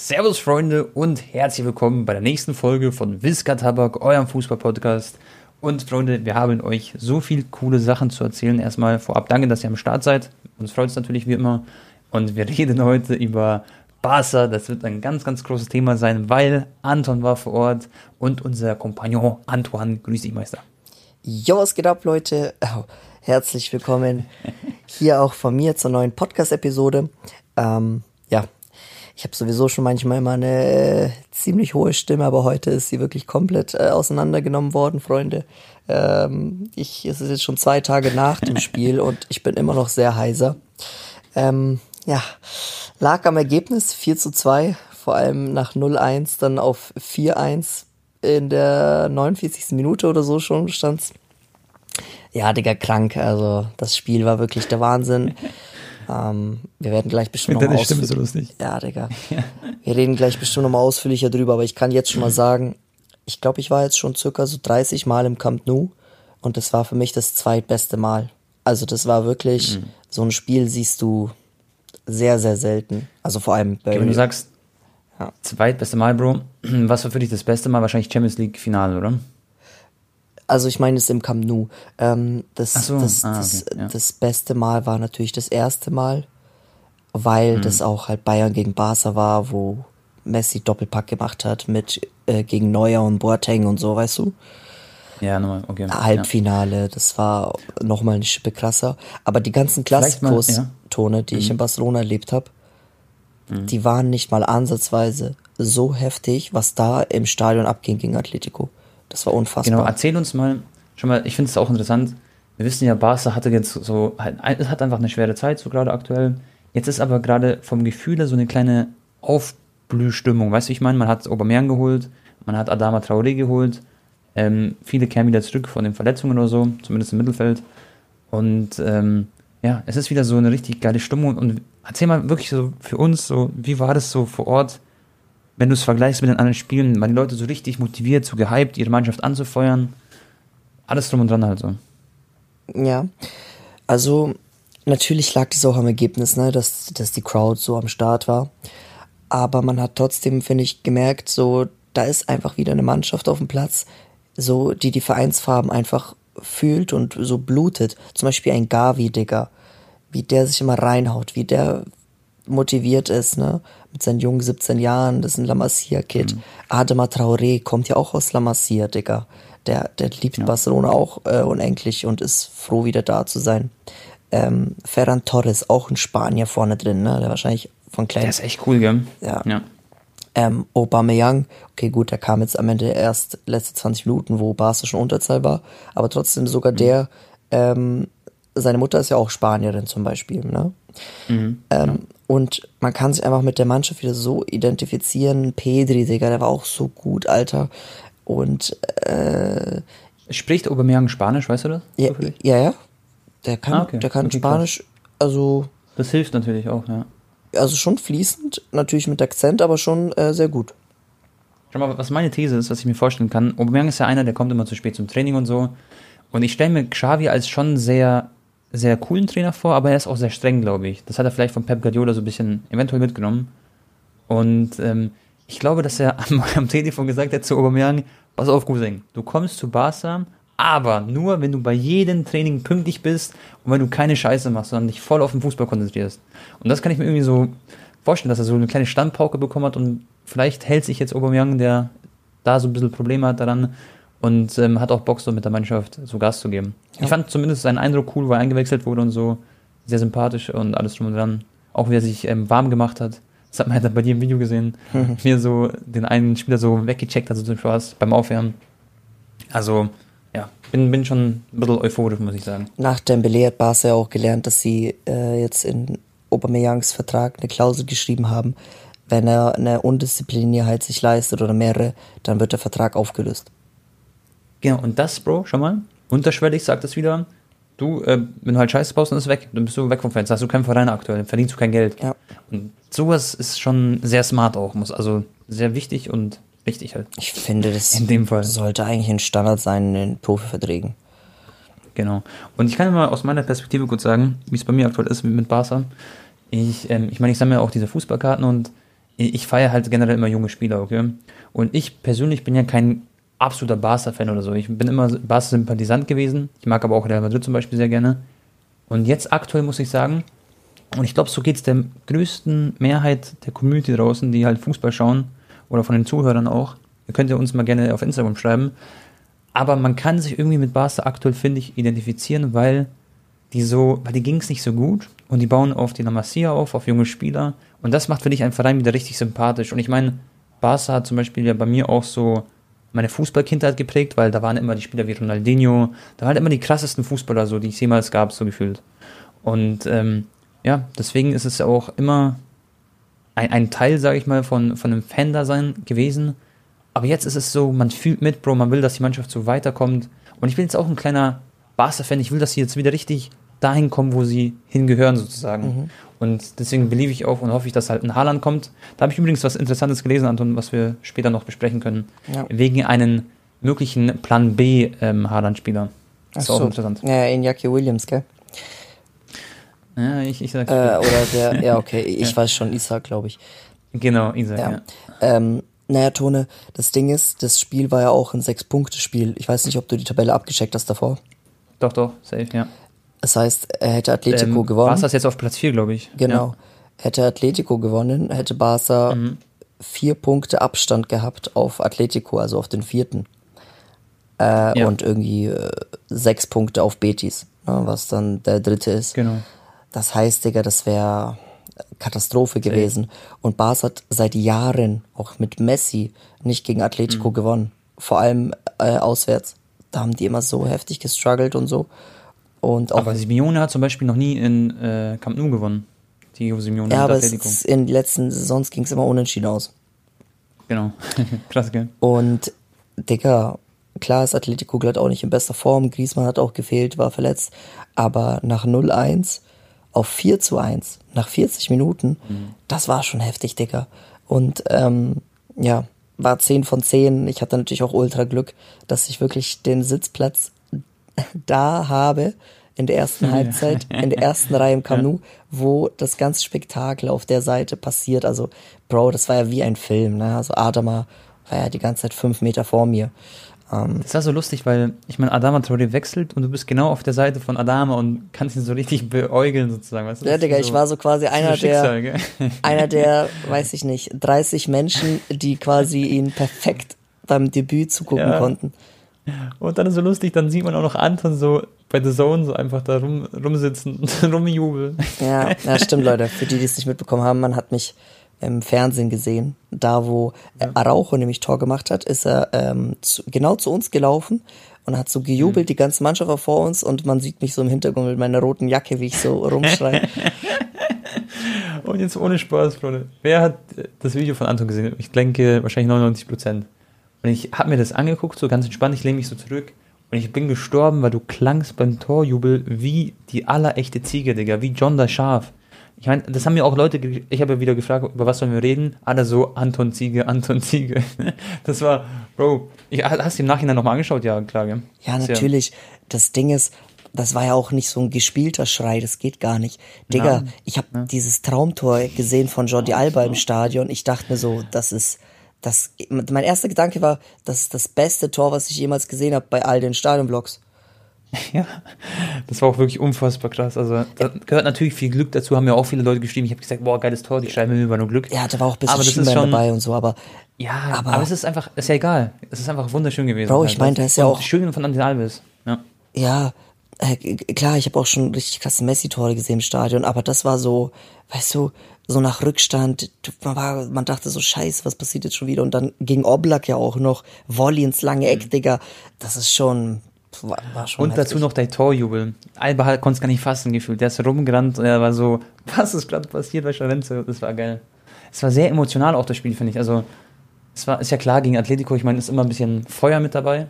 Servus Freunde und herzlich willkommen bei der nächsten Folge von Wiska Tabak, eurem Fußball-Podcast. Und Freunde, wir haben euch so viel coole Sachen zu erzählen. Erstmal vorab danke, dass ihr am Start seid. Uns freut es natürlich wie immer. Und wir reden heute über Barca. Das wird ein ganz, ganz großes Thema sein, weil Anton war vor Ort und unser Kompagnon Antoine. Grüß dich, Meister. Jo, was geht ab, Leute? Oh, herzlich willkommen hier auch von mir zur neuen Podcast-Episode. Ähm, ja, ich habe sowieso schon manchmal immer eine äh, ziemlich hohe Stimme, aber heute ist sie wirklich komplett äh, auseinandergenommen worden, Freunde. Ähm, ich, es ist jetzt schon zwei Tage nach dem Spiel und ich bin immer noch sehr heiser. Ähm, ja, lag am Ergebnis 4 zu 2, vor allem nach 0-1, dann auf 4-1 in der 49. Minute oder so schon stand's. Ja, Digga, krank. Also das Spiel war wirklich der Wahnsinn. Ähm, wir werden gleich bestimmt nochmal Stimme so lustig. Ja, Digga. Wir reden gleich bestimmt nochmal ausführlicher drüber, aber ich kann jetzt schon mal sagen, ich glaube, ich war jetzt schon circa so 30 Mal im Camp Nou und das war für mich das zweitbeste Mal. Also das war wirklich, mhm. so ein Spiel siehst du sehr, sehr selten. Also vor allem bei. Okay, wenn du sagst, ja. zweitbeste Mal, Bro, was war für dich das beste Mal? Wahrscheinlich Champions League Finale, oder? Also ich meine es im Camp Nou. Ähm, das, so. das, ah, das, okay. ja. das beste Mal war natürlich das erste Mal, weil hm. das auch halt Bayern gegen Barca war, wo Messi Doppelpack gemacht hat mit äh, gegen Neuer und Boateng und so, weißt du? Ja, nochmal, okay. Halbfinale, ja. das war nochmal eine Schippe krasser. Aber die ganzen Klassikos-Tone, ja. die mhm. ich in Barcelona erlebt habe, mhm. die waren nicht mal ansatzweise so heftig, was da im Stadion abging gegen Atletico. Das war unfassbar. Genau, erzähl uns mal, schon mal, ich finde es auch interessant. Wir wissen ja, Barca hatte jetzt so, halt, hat einfach eine schwere Zeit, so gerade aktuell. Jetzt ist aber gerade vom Gefühl so eine kleine Aufblühstimmung. Weißt du, ich meine, man hat Aubameyang geholt, man hat Adama Traoré geholt. Ähm, viele kehren wieder zurück von den Verletzungen oder so, zumindest im Mittelfeld. Und ähm, ja, es ist wieder so eine richtig geile Stimmung. Und erzähl mal wirklich so für uns, so, wie war das so vor Ort? Wenn du es vergleichst mit den anderen Spielen, waren die Leute so richtig motiviert, so gehypt, ihre Mannschaft anzufeuern. Alles drum und dran halt so. Ja, also natürlich lag das auch am Ergebnis, ne, dass, dass die Crowd so am Start war. Aber man hat trotzdem, finde ich, gemerkt, so, da ist einfach wieder eine Mannschaft auf dem Platz, so, die die Vereinsfarben einfach fühlt und so blutet. Zum Beispiel ein Gavi, Digga. Wie der sich immer reinhaut, wie der motiviert ist, ne? Mit seinen jungen 17 Jahren, das ist ein La Masia-Kid. Mhm. Adema Traoré kommt ja auch aus La Masia, Digga. Der, der liebt ja. Barcelona auch äh, unendlich und ist froh, wieder da zu sein. Ähm, Ferran Torres, auch ein Spanier vorne drin, ne? Der wahrscheinlich von klein. Der ist echt cool, gell? Ja. ja. Ähm, Aubameyang, okay, gut, der kam jetzt am Ende erst letzte 20 Minuten, wo Barca schon Unterzahl war, aber trotzdem sogar mhm. der, ähm, seine Mutter ist ja auch Spanierin zum Beispiel, ne? Mhm, ähm, und man kann sich einfach mit der Mannschaft wieder so identifizieren. Pedri, Digga, der war auch so gut, Alter. Und äh, Spricht Aubameyang Spanisch, weißt du das? Ja, ja, ja. Der kann, ah, okay. der kann okay, Spanisch, also. Das hilft natürlich auch, ja. Also schon fließend, natürlich mit Akzent, aber schon äh, sehr gut. Schau mal, was meine These ist, was ich mir vorstellen kann. Aubameyang ist ja einer, der kommt immer zu spät zum Training und so. Und ich stelle mir Xavi als schon sehr sehr coolen Trainer vor, aber er ist auch sehr streng, glaube ich. Das hat er vielleicht von Pep Guardiola so ein bisschen eventuell mitgenommen. Und ähm, ich glaube, dass er am, am Telefon gesagt hat zu Aubameyang, pass auf, Cousin, du kommst zu Barca, aber nur, wenn du bei jedem Training pünktlich bist und wenn du keine Scheiße machst, sondern dich voll auf den Fußball konzentrierst. Und das kann ich mir irgendwie so vorstellen, dass er so eine kleine Standpauke bekommen hat und vielleicht hält sich jetzt Aubameyang, der da so ein bisschen Probleme hat, daran, und ähm, hat auch Bock, so mit der Mannschaft so Gas zu geben. Ja. Ich fand zumindest seinen Eindruck cool, wo er eingewechselt wurde und so. Sehr sympathisch und alles drum und dran. Auch wie er sich ähm, warm gemacht hat. Das hat man halt bei dir im Video gesehen. Wie er so den einen Spieler so weggecheckt hat, so zum Spaß beim Aufwärmen. Also, ja, bin, bin schon ein bisschen euphorisch, muss ich sagen. Nach Dembele hat Barca ja auch gelernt, dass sie äh, jetzt in Aubameyangs Vertrag eine Klausel geschrieben haben, wenn er eine Undisziplinierheit sich leistet oder mehrere, dann wird der Vertrag aufgelöst. Genau, und das, Bro, schau mal, unterschwellig sagt das wieder, du, äh, wenn du halt Scheiße baust, dann ist es weg. Dann bist du weg vom Fenster, hast du keinen Verein aktuell, dann verdienst du kein Geld. Ja. Und sowas ist schon sehr smart auch, muss, also sehr wichtig und richtig halt. Ich finde, das in dem Fall. sollte eigentlich ein Standard sein in den Profiverträgen. Genau. Und ich kann mal aus meiner Perspektive kurz sagen, wie es bei mir aktuell ist mit Barca. Ich, ähm, ich meine, ich sammle ja auch diese Fußballkarten und ich feiere halt generell immer junge Spieler, okay? Und ich persönlich bin ja kein absoluter Barca-Fan oder so. Ich bin immer Barca-Sympathisant gewesen. Ich mag aber auch Real Madrid zum Beispiel sehr gerne. Und jetzt aktuell muss ich sagen, und ich glaube, so geht es der größten Mehrheit der Community draußen, die halt Fußball schauen, oder von den Zuhörern auch. Ihr könnt ja uns mal gerne auf Instagram schreiben. Aber man kann sich irgendwie mit Barca aktuell, finde ich, identifizieren, weil die so, weil die ging es nicht so gut und die bauen auf die La Masia auf, auf junge Spieler. Und das macht, finde ich, einen Verein wieder richtig sympathisch. Und ich meine, Barca hat zum Beispiel ja bei mir auch so meine Fußballkindheit geprägt, weil da waren immer die Spieler wie Ronaldinho, da waren immer die krassesten Fußballer, so die es jemals gab, so gefühlt. Und ähm, ja, deswegen ist es ja auch immer ein, ein Teil, sage ich mal, von, von einem Fan-Dasein gewesen. Aber jetzt ist es so, man fühlt mit, Bro, man will, dass die Mannschaft so weiterkommt. Und ich bin jetzt auch ein kleiner Barca-Fan, ich will, dass sie jetzt wieder richtig dahin kommen, wo sie hingehören, sozusagen. Mhm. Und deswegen beliebe ich auch und hoffe ich, dass halt ein Haaland kommt. Da habe ich übrigens was Interessantes gelesen, Anton, was wir später noch besprechen können. Ja. Wegen einen möglichen Plan B ähm, Haaland-Spieler. Das ist so. auch interessant. Ja, Iñaki Williams, gell? Ja, ich, ich sag. Äh, oder der, ja, okay, ich ja. weiß schon, Isaac, glaube ich. Genau, Isaac, ja. ja. Ähm, naja, Tone, das Ding ist, das Spiel war ja auch ein Sechs-Punkte-Spiel. Ich weiß nicht, ob du die Tabelle abgecheckt hast davor. Doch, doch, safe, ja. Das heißt, er hätte Atletico ähm, gewonnen. Barca ist jetzt auf Platz 4, glaube ich. Genau. Ja. Hätte Atletico gewonnen, hätte Barca mhm. vier Punkte Abstand gehabt auf Atletico, also auf den vierten. Äh, ja. Und irgendwie äh, sechs Punkte auf Betis, ne, was dann der dritte ist. Genau. Das heißt, Digga, das wäre Katastrophe gewesen. Ja. Und Barca hat seit Jahren, auch mit Messi, nicht gegen Atletico mhm. gewonnen. Vor allem äh, auswärts. Da haben die immer so heftig gestruggelt und so. Und auch aber Simeone hat zum Beispiel noch nie in äh, Camp Nou gewonnen. Diego Simeone ja, aber es, in den letzten Saisons ging es immer unentschieden aus. Genau. Klasse, gell? Und, Digga, klar ist Atletico glatt auch nicht in bester Form. Griezmann hat auch gefehlt, war verletzt. Aber nach 0-1 auf 4 zu 1, nach 40 Minuten, mhm. das war schon heftig, Digga. Und, ähm, ja, war 10 von 10. Ich hatte natürlich auch ultra Glück, dass ich wirklich den Sitzplatz da habe, in der ersten Halbzeit, in der ersten Reihe im Kanu, wo das ganze Spektakel auf der Seite passiert. Also, Bro, das war ja wie ein Film, ne? Also Adama war ja die ganze Zeit fünf Meter vor mir. Ähm, das war so lustig, weil ich meine, Adama Traoré wechselt und du bist genau auf der Seite von Adama und kannst ihn so richtig beäugeln sozusagen. Weißt du? Ja, Digga, so, ich war so quasi einer so der, einer der, weiß ich nicht, 30 Menschen, die quasi ihn perfekt beim Debüt zugucken ja. konnten. Und dann ist so lustig, dann sieht man auch noch Anton so bei The Zone so einfach da rum, rumsitzen und rumjubeln. Ja, ja, stimmt, Leute. Für die, die es nicht mitbekommen haben, man hat mich im Fernsehen gesehen. Da, wo ja. Araujo nämlich Tor gemacht hat, ist er ähm, zu, genau zu uns gelaufen und hat so gejubelt, mhm. die ganze Mannschaft war vor uns und man sieht mich so im Hintergrund mit meiner roten Jacke, wie ich so rumschreie. und jetzt ohne Spaß, Freunde. Wer hat das Video von Anton gesehen? Ich denke wahrscheinlich 99 Prozent. Und ich habe mir das angeguckt, so ganz entspannt, ich lehne mich so zurück und ich bin gestorben, weil du klangst beim Torjubel wie die allerechte Ziege, Digga, wie John der Schaf. Ich meine, das haben mir auch Leute, ich habe ja wieder gefragt, über was sollen wir reden? Alle so, Anton Ziege, Anton Ziege. Das war, Bro, ich, hast du im Nachhinein nochmal angeschaut? Ja, klar, gell? Ja, natürlich. Das Ding ist, das war ja auch nicht so ein gespielter Schrei, das geht gar nicht. Digga, Nein. ich habe ja. dieses Traumtor gesehen von Jordi Alba im Stadion. Ich dachte mir so, das ist, das, mein erster Gedanke war, das ist das beste Tor, was ich jemals gesehen habe bei all den Stadionblocks. Ja, das war auch wirklich unfassbar krass. Also, da gehört natürlich viel Glück dazu, haben ja auch viele Leute geschrieben. Ich habe gesagt, boah, geiles Tor, die schreiben mir über nur Glück. Ja, da war auch ein bisschen Schienbein schon, dabei und so, aber. Ja, aber, aber es ist einfach, ist ja egal. Es ist einfach wunderschön gewesen. Bro, ich halt. meine, da ist ja auch. Schön von Andy Alves. Ja. Ja, äh, klar, ich habe auch schon richtig krasse Messi-Tore gesehen im Stadion, aber das war so, weißt du, so nach Rückstand, man, war, man dachte so, scheiße, was passiert jetzt schon wieder? Und dann ging Oblak ja auch noch, Volley ins lange Eck, mhm. Digga. Das ist schon, war, war Und heftig. dazu noch der Torjubel. Alba konnte es gar nicht fassen gefühlt. Der ist rumgerannt und er war so, was ist gerade passiert bei Charenze? Das war geil. Es war sehr emotional auch das Spiel, finde ich. Also, es war, ist ja klar gegen Atletico, ich meine, ist immer ein bisschen Feuer mit dabei.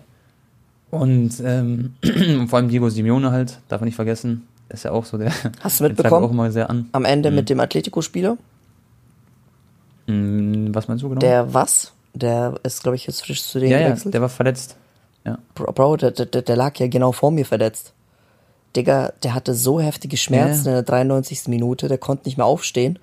Und ähm, vor allem Diego Simeone halt, darf man nicht vergessen. Ist ja auch so der. Hast du mitbekommen? Auch immer sehr an. Am Ende mhm. mit dem Atletico-Spieler? Mhm, was meinst du genau? Der was? Der ist, glaube ich, jetzt frisch zu denen ja, gewechselt. Ja, der war verletzt. Ja. Bro, Bro der, der, der, lag ja genau vor mir verletzt. Digga, der hatte so heftige Schmerzen ja. in der 93. Minute, der konnte nicht mehr aufstehen.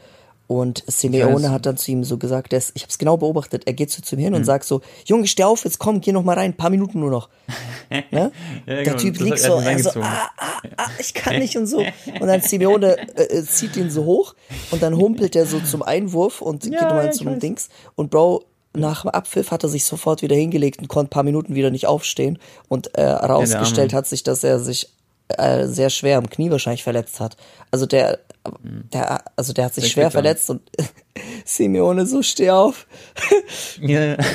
Und Simeone hat dann zu ihm so gesagt, der ist, ich habe es genau beobachtet, er geht zu ihm hin und Mhm. sagt so, Junge, steh auf, jetzt komm, geh noch mal rein, paar Minuten nur noch. ne? Ja, Der genau, Typ liegt er so, er so, ah, ah, ah, ich kann nicht und so. Und dann Simeone äh, äh, zieht ihn so hoch und dann humpelt er so zum Einwurf und geht Ja, mal ja, ich zum. Dings. Und Bro, nach dem Abpfiff hat er sich sofort wieder hingelegt und konnte ein paar Minuten wieder nicht aufstehen. Und äh, herausgestellt hat sich, dass er sich äh, sehr schwer am Knie wahrscheinlich verletzt hat. Also der, der, also der hat sich Der schwer verletzt und Simeone so, steh auf. Ja, das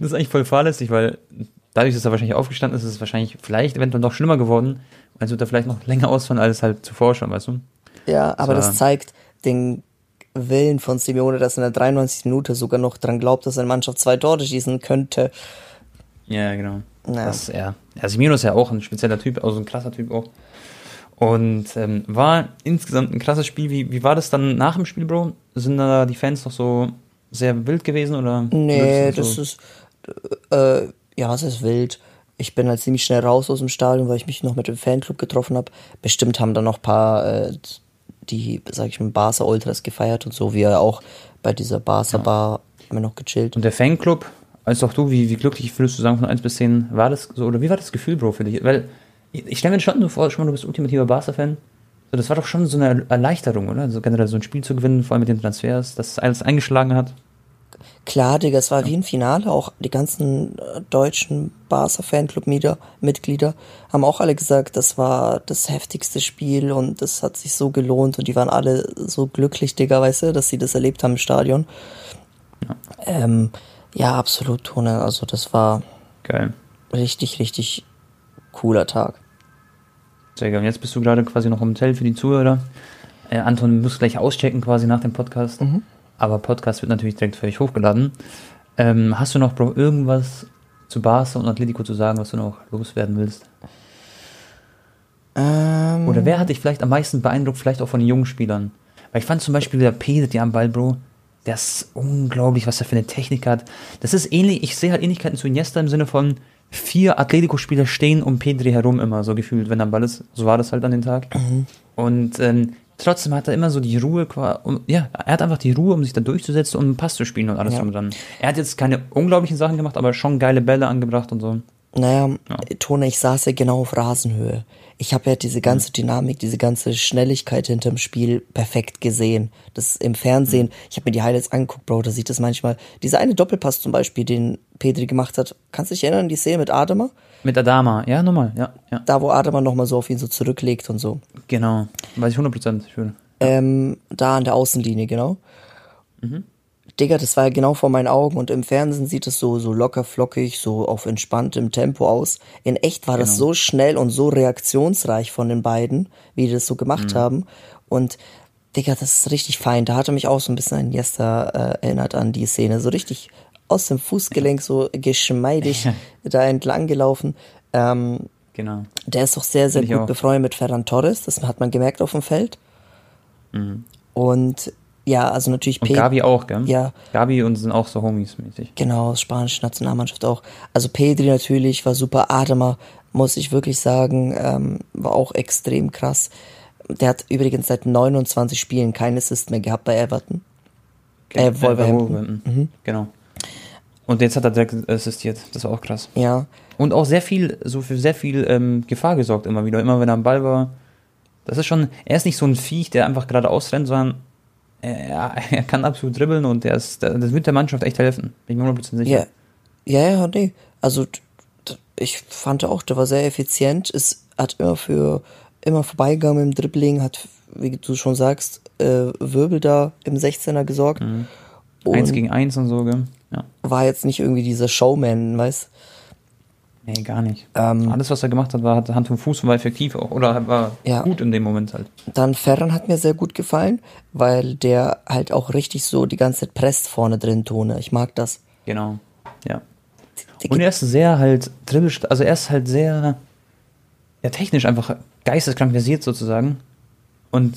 ist eigentlich voll fahrlässig, weil dadurch, dass er wahrscheinlich aufgestanden ist, ist es wahrscheinlich vielleicht eventuell noch schlimmer geworden. Also wird er vielleicht noch länger ausfallen als halt zuvor schon, weißt du? Ja, aber So. das zeigt den Willen von Simeone, dass er in der 93. Minute sogar noch dran glaubt, dass seine Mannschaft zwei Tore schießen könnte. Ja, genau. Ja. Das, ja. ja, Simino ist ja auch ein spezieller Typ, also ein krasser Typ auch. Und ähm, war insgesamt ein krasses Spiel. Wie, wie war das dann nach dem Spiel, Bro? Sind da die Fans noch so sehr wild gewesen oder? Nee, das so- ist, äh, ja, es ist wild. Ich bin halt ziemlich schnell raus aus dem Stadion, weil ich mich noch mit dem Fanclub getroffen habe. Bestimmt haben da noch ein paar, äh, die, sag ich mal, Barca Ultras gefeiert und so, wie er auch bei dieser Barca Bar immer noch gechillt. Und der Fanclub, als auch du, wie, wie glücklich würdest du sagen von 1 bis 10, war das so, oder wie war das Gefühl, Bro, für dich? Weil ich, stelle mir schon so vor, schon mal, du bist ultimativer Barca-Fan. So, das war doch schon so eine Erleichterung, oder? So generell so ein Spiel zu gewinnen, vor allem mit den Transfers, dass es alles eingeschlagen hat. Klar, Digga, es war wie ein Finale. Auch die ganzen äh, deutschen Barca Fanclub-Mitglieder haben auch alle gesagt, das war das heftigste Spiel und das hat sich so gelohnt und die waren alle so glücklich, Digga, weißt du, dass sie das erlebt haben im Stadion. Ja, ähm, ja absolut, Tone. Also das war Geil. richtig, richtig cooler Tag. Sehr. Und jetzt bist du gerade quasi noch im Hotel für die Zuhörer. Äh, Anton muss gleich auschecken quasi nach dem Podcast. Aber Podcast wird natürlich direkt für dich hochgeladen. Ähm, hast du noch, Bro, irgendwas zu Barca und Atletico zu sagen, was du noch loswerden willst? Ähm, Oder wer hat dich vielleicht am meisten beeindruckt, vielleicht auch von den jungen Spielern? Weil ich fand zum Beispiel der Pedri am Ball, Bro, der ist unglaublich, was er für eine Technik hat. Das ist ähnlich, ich sehe halt Ähnlichkeiten zu Iniesta im Sinne von vier Atletico-Spieler stehen um Pedri herum immer, so gefühlt, wenn er am Ball ist. So war das halt an den Tag. Und ähm, trotzdem hat er immer so die Ruhe, um, ja, er hat einfach die Ruhe, um sich da durchzusetzen und einen Pass zu spielen und alles Ja. drum und dran. Er hat jetzt keine unglaublichen Sachen gemacht, aber schon geile Bälle angebracht und so. Naja, Tone, ich saß ja genau auf Rasenhöhe. Ich habe ja diese ganze Dynamik, diese ganze Schnelligkeit hinterm Spiel perfekt gesehen. Das im Fernsehen, ich habe mir die Highlights angeguckt, Bro, da sieht das manchmal. Dieser eine Doppelpass zum Beispiel, den Pedri gemacht hat, kannst du dich erinnern, die Szene mit Adama? Mit Adama, ja, nochmal, ja, ja. Da, wo Adama nochmal so auf ihn so zurücklegt und so. Genau. Weiß ich 100%. Ich würde. Ähm, da an der Außenlinie, genau. Digga, das war ja genau vor meinen Augen und im Fernsehen sieht es so, so locker flockig, so auf entspanntem Tempo aus. In echt war das so schnell und so reaktionsreich von den beiden, wie die das so gemacht haben. Und Digga, das ist richtig fein. Da hatte mich auch so ein bisschen an Jester äh, erinnert an die Szene. So richtig aus dem Fußgelenk, so geschmeidig da entlang gelaufen. Ähm, Genau. der ist auch sehr, sehr Find gut befreundet mit Ferran Torres. Das hat man gemerkt auf dem Feld. Und ja, also natürlich Und Pe- Gavi auch, gell? Ja. Gavi und sind auch so Homies mäßig. Genau, spanische Nationalmannschaft auch. Also Pedri natürlich war super. Adama, muss ich wirklich sagen, ähm, war auch extrem krass. Der hat übrigens seit 29 Spielen keinen Assist mehr gehabt bei Everton. Äh, Wolverhampton. Wolverhampton. Genau. Und jetzt hat er direkt assistiert. Das war auch krass. Ja, Und auch sehr viel, so für sehr viel ähm, Gefahr gesorgt immer wieder. Immer wenn er am Ball war. Das ist schon, er ist nicht so ein Viech, der einfach geradeaus rennt, sondern er, er kann absolut dribbeln und der ist, das wird der Mannschaft echt helfen. Bin ich mir 100% sicher. ja, ja, ja, nee. Also ich fand auch, der war sehr effizient. Es hat immer für immer vorbeigegangen im Dribbling, hat, wie du schon sagst, äh, Wirbel da im 16er gesorgt. Mhm. Eins gegen eins und so, gell? Ja. war jetzt nicht irgendwie dieser Showman, weißt Nee, gar nicht. Ähm, Alles, was er gemacht hat, war hat Hand und Fuß und war effektiv auch. Oder war Ja. gut in dem Moment halt. Dann Ferran hat mir sehr gut gefallen, weil der halt auch richtig so die ganze Zeit presst vorne drin, Tone. Ich mag das. Genau. Ja. Und er ist sehr halt dribbel, also er ist halt sehr ja, technisch einfach geisteskrank versiert sozusagen. Und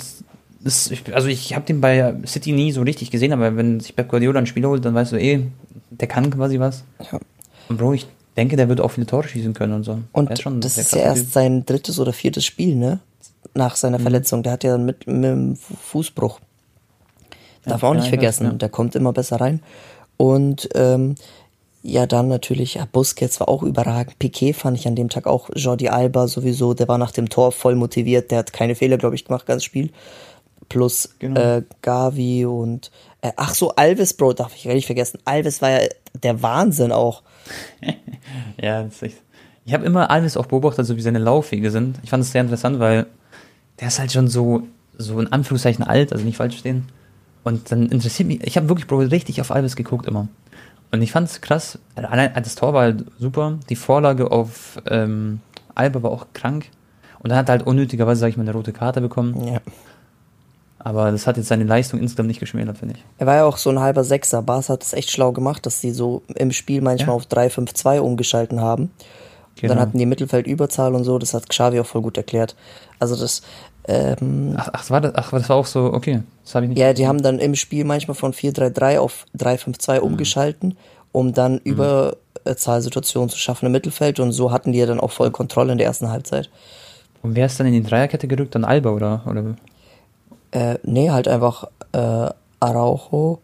das, also ich habe den bei City nie so richtig gesehen, aber wenn sich Pep Guardiola ein Spiel holt, dann weißt du eh, der kann quasi was. Ja. Und Bro, ich denke, der wird auch viele Tore schießen können und so. Und das ist ja erst Typ. sein drittes oder viertes Spiel, ne? Nach Mhm. seiner Verletzung. Der hat ja mit, mit dem Fu- Fußbruch. Darf man auch ja, nicht vergessen. ja. Der kommt immer besser rein. Und ähm, ja, dann natürlich, ja, Busquets war auch überragend. Piquet fand ich an dem Tag auch. Jordi Alba sowieso, der war nach dem Tor voll motiviert. Der hat keine Fehler, glaube ich, gemacht, ganz Spiel. Plus Genau. äh, Gavi und äh, ach so, Alves, Bro, darf ich nicht vergessen. Alves war ja der Wahnsinn auch. Ja, das ist echt. Ich habe immer Alves auch beobachtet, so wie seine Laufwege sind. Ich fand es sehr interessant, weil der ist halt schon so, so in Anführungszeichen alt, also nicht falsch verstehen. Und dann interessiert mich, ich habe wirklich richtig auf Alves geguckt immer. Und ich fand es krass, allein das Tor war halt super, die Vorlage auf ähm, Alba war auch krank. Und dann hat er halt unnötigerweise, sag ich mal, eine rote Karte bekommen. Ja. Aber das hat jetzt seine Leistung insgesamt nicht geschmälert, finde ich. Er war ja auch so ein halber Sechser. Barca hat es echt schlau gemacht, dass sie so im Spiel manchmal Ja. auf 3-5-2 umgeschalten haben. Genau. Dann hatten die Mittelfeldüberzahl und so, das hat Xavi auch voll gut erklärt. Also das, ähm, Ach, ach, war das, ach, das war auch so, okay. Das habe ich nicht. ja, die haben dann im Spiel manchmal von 4-3-3 auf 3-5-2 umgeschalten, um dann Überzahlsituationen zu schaffen im Mittelfeld und so hatten die ja dann auch voll Kontrolle in der ersten Halbzeit. Und wer ist dann in die Dreierkette gerückt? Dann Alba, oder? oder? Äh, nee, halt einfach äh, Araujo,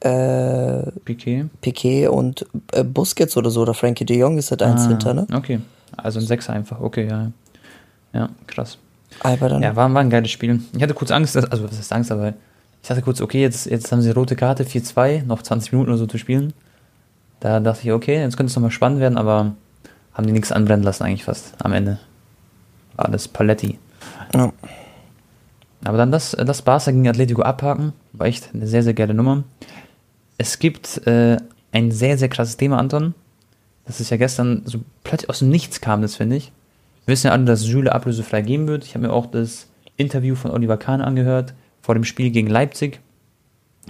äh, Piquet? Piquet und äh, Busquets oder so, oder Frankie de Jong ist halt eins Ah, hinter, ne? Okay. Also ein Sechser einfach, okay, ja. Ja, krass. Alba dann. Ja, war, war ein geiles Spiel. Ich hatte kurz Angst, dass, also was ist Angst, aber ich dachte kurz, okay, jetzt, jetzt haben sie rote Karte, 4-2, noch 20 Minuten oder so zu spielen. Da dachte ich, okay, jetzt könnte es nochmal spannend werden, aber haben die nichts anbrennen lassen eigentlich fast am Ende. War alles Paletti. Ja. Aber dann das, das Barca gegen Atletico abhaken, war echt eine sehr, sehr geile Nummer. Es gibt äh, ein sehr, sehr krasses Thema, Anton. Das ist ja gestern so plötzlich aus dem Nichts kam, das finde ich. Wir wissen ja alle, dass Süle ablösefrei geben wird. Ich habe mir auch das Interview von Oliver Kahn angehört vor dem Spiel gegen Leipzig.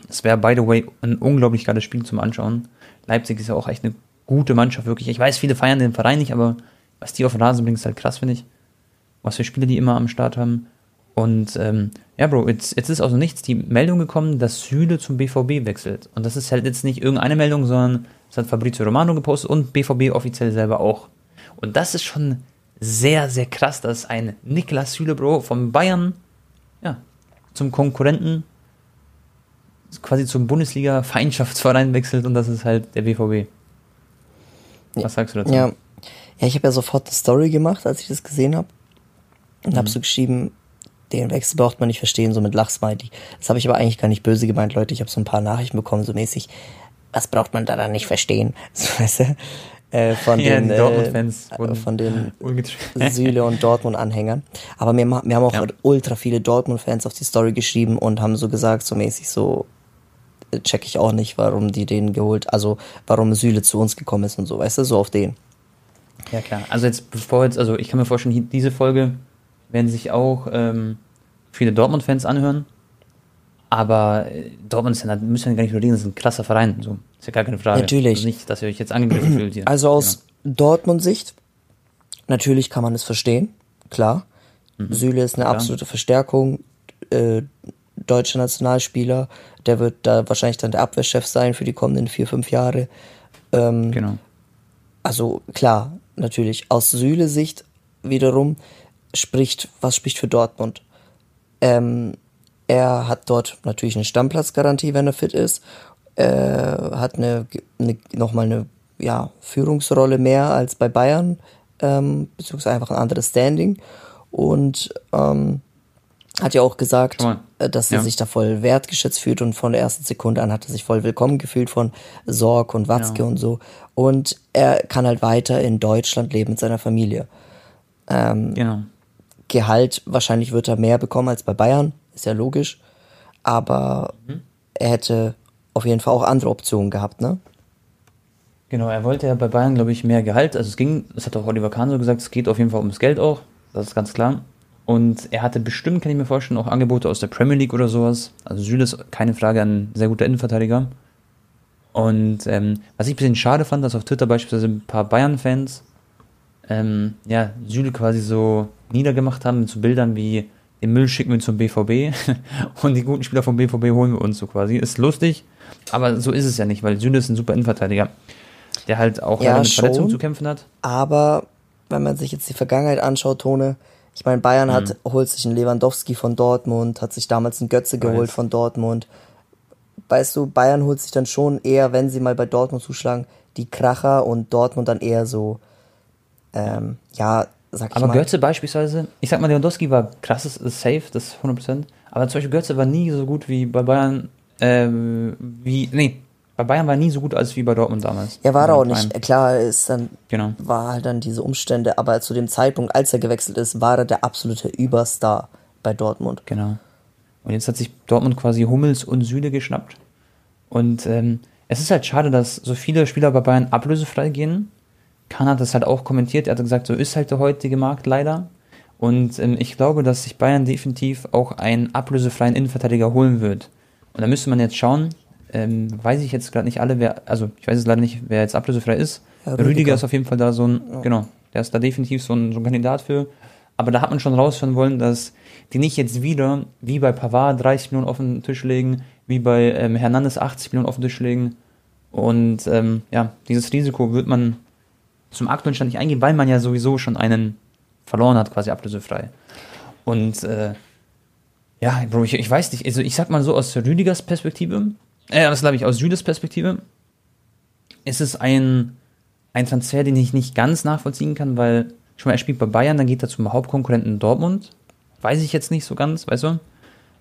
Das wäre, by the way, ein unglaublich geiles Spiel zum Anschauen. Leipzig ist ja auch echt eine gute Mannschaft, wirklich. Ich weiß, viele feiern den Verein nicht, aber was die auf den Rasen bringen, ist halt krass, finde ich. Was für Spiele die immer am Start haben. Und ähm, ja, Bro, jetzt, jetzt ist aus dem Nichts die Meldung gekommen, dass Süle zum BVB wechselt. Und das ist halt jetzt nicht irgendeine Meldung, sondern das hat Fabrizio Romano gepostet und BVB offiziell selber auch. Und das ist schon sehr, sehr krass, dass ein Niklas Süle, Bro, von Bayern ja, zum Konkurrenten, quasi zum Bundesliga-Feindschaftsverein wechselt und das ist halt der BVB. Was sagst du dazu? Ja, ja ich habe ja sofort eine Story gemacht, als ich das gesehen habe. Und Mhm. habe so geschrieben, den Wechsel braucht man nicht verstehen, so mit Lachsmiley. Das habe ich aber eigentlich gar nicht böse gemeint, Leute. Ich habe so ein paar Nachrichten bekommen, so mäßig, was braucht man da dann nicht verstehen? So, weißt du? Äh, von Ja, den, äh, Dortmund-Fans wurden von den. Süle und Dortmund-Anhängern. Aber mir, mir haben auch Ja. ultra viele Dortmund-Fans auf die Story geschrieben und haben so gesagt, so mäßig so, äh, check ich auch nicht, warum die den geholt, also warum Süle zu uns gekommen ist und so, weißt du, so auf den. Ja, klar. Also jetzt, bevor jetzt, also ich kann mir vorstellen, diese Folge werden sich auch ähm, viele Dortmund-Fans anhören. Aber äh, Dortmund ist ja, müssen wir gar nicht überlegen, das ist ein krasser Verein. So, ist ja gar keine Frage. Natürlich. Also nicht, dass ihr euch jetzt angegriffen fühlt hier. Also aus Dortmund-Sicht, natürlich kann man es verstehen, klar. Süle ist eine absolute Verstärkung, äh, deutscher Nationalspieler, der wird da wahrscheinlich dann der Abwehrchef sein für die kommenden vier, fünf Jahre. Genau. genau. Also klar, natürlich. Aus Süle-Sicht wiederum spricht, was spricht für Dortmund? Ähm, er hat dort natürlich eine Stammplatzgarantie, wenn er fit ist. Er hat eine, eine nochmal eine ja, Führungsrolle mehr als bei Bayern, ähm, beziehungsweise einfach ein anderes Standing. Und ähm, hat ja auch gesagt, äh, dass er Ja. sich da voll wertgeschätzt fühlt und von der ersten Sekunde an hat er sich voll willkommen gefühlt von Sorg und Watzke Ja. und so. Und er kann halt weiter in Deutschland leben mit seiner Familie. Genau. Gehalt, wahrscheinlich wird er mehr bekommen als bei Bayern, ist ja logisch. Aber Mhm. er hätte auf jeden Fall auch andere Optionen gehabt, ne? Genau, er wollte ja bei Bayern, glaube ich, mehr Gehalt. Also es ging, das hat auch Oliver Kahn so gesagt, es geht auf jeden Fall ums Geld auch. Das ist ganz klar. Und er hatte bestimmt, kann ich mir vorstellen, auch Angebote aus der Premier League oder sowas. Also Süle ist keine Frage ein sehr guter Innenverteidiger. Und ähm, was ich ein bisschen schade fand, dass auf Twitter beispielsweise ein paar Bayern-Fans ähm, ja, Süle quasi so niedergemacht haben mit so Bildern wie den Müll schicken wir zum BVB und die guten Spieler vom BVB holen wir uns so quasi. Ist lustig, aber so ist es ja nicht, weil Süle ist ein super Innenverteidiger, der halt auch Ja, mit schon. Verletzungen zu kämpfen hat. Aber wenn man sich jetzt die Vergangenheit anschaut, Tone, ich meine, Bayern hat, holt sich einen Lewandowski von Dortmund, hat sich damals einen Götze geholt Weiß. von Dortmund. weißt du, Bayern holt sich dann schon eher, wenn sie mal bei Dortmund zuschlagen, die Kracher und Dortmund dann eher so, ähm, ja, sag ich Aber mal. Götze beispielsweise, ich sag mal, Lewandowski war krasses, ist safe, das ist 100%. Aber zum Beispiel Götze war nie so gut wie bei Bayern, ähm, wie, nee, bei Bayern war nie so gut als wie bei Dortmund damals. Ja, war er Im auch nicht. Klar, ist dann, Genau. war halt dann diese Umstände, aber zu dem Zeitpunkt, als er gewechselt ist, war er der absolute Überstar bei Dortmund. Genau. Und jetzt hat sich Dortmund quasi Hummels und Süle geschnappt. Und ähm, es ist halt schade, dass so viele Spieler bei Bayern ablösefrei gehen. Kahn hat das halt auch kommentiert. Er hat gesagt, so ist halt der heutige Markt leider. Und ähm, ich glaube, dass sich Bayern definitiv auch einen ablösefreien Innenverteidiger holen wird. Und da müsste man jetzt schauen, ähm, weiß ich jetzt gerade nicht alle, wer, also ich weiß es leider nicht, wer jetzt ablösefrei ist. Ja, Rüdiger. Rüdiger ist auf jeden Fall da so ein, genau, der ist da definitiv so ein, so ein Kandidat für. Aber da hat man schon rausfinden wollen, dass die nicht jetzt wieder, wie bei Pavard, 30 Millionen auf den Tisch legen, wie bei ähm, Hernandez 80 Millionen auf den Tisch legen. Und ähm, ja, dieses Risiko wird man zum aktuellen Stand nicht eingehen, weil man ja sowieso schon einen verloren hat, quasi ablösefrei. Und äh, ja, Bro, ich, ich weiß nicht, also ich sag mal so aus Rüdigers Perspektive, äh, das glaube ich aus Südes Perspektive, ist es ein, ein Transfer, den ich nicht ganz nachvollziehen kann, weil schon mal er spielt bei Bayern, dann geht er zum Hauptkonkurrenten Dortmund. Weiß ich jetzt nicht so ganz, weißt du?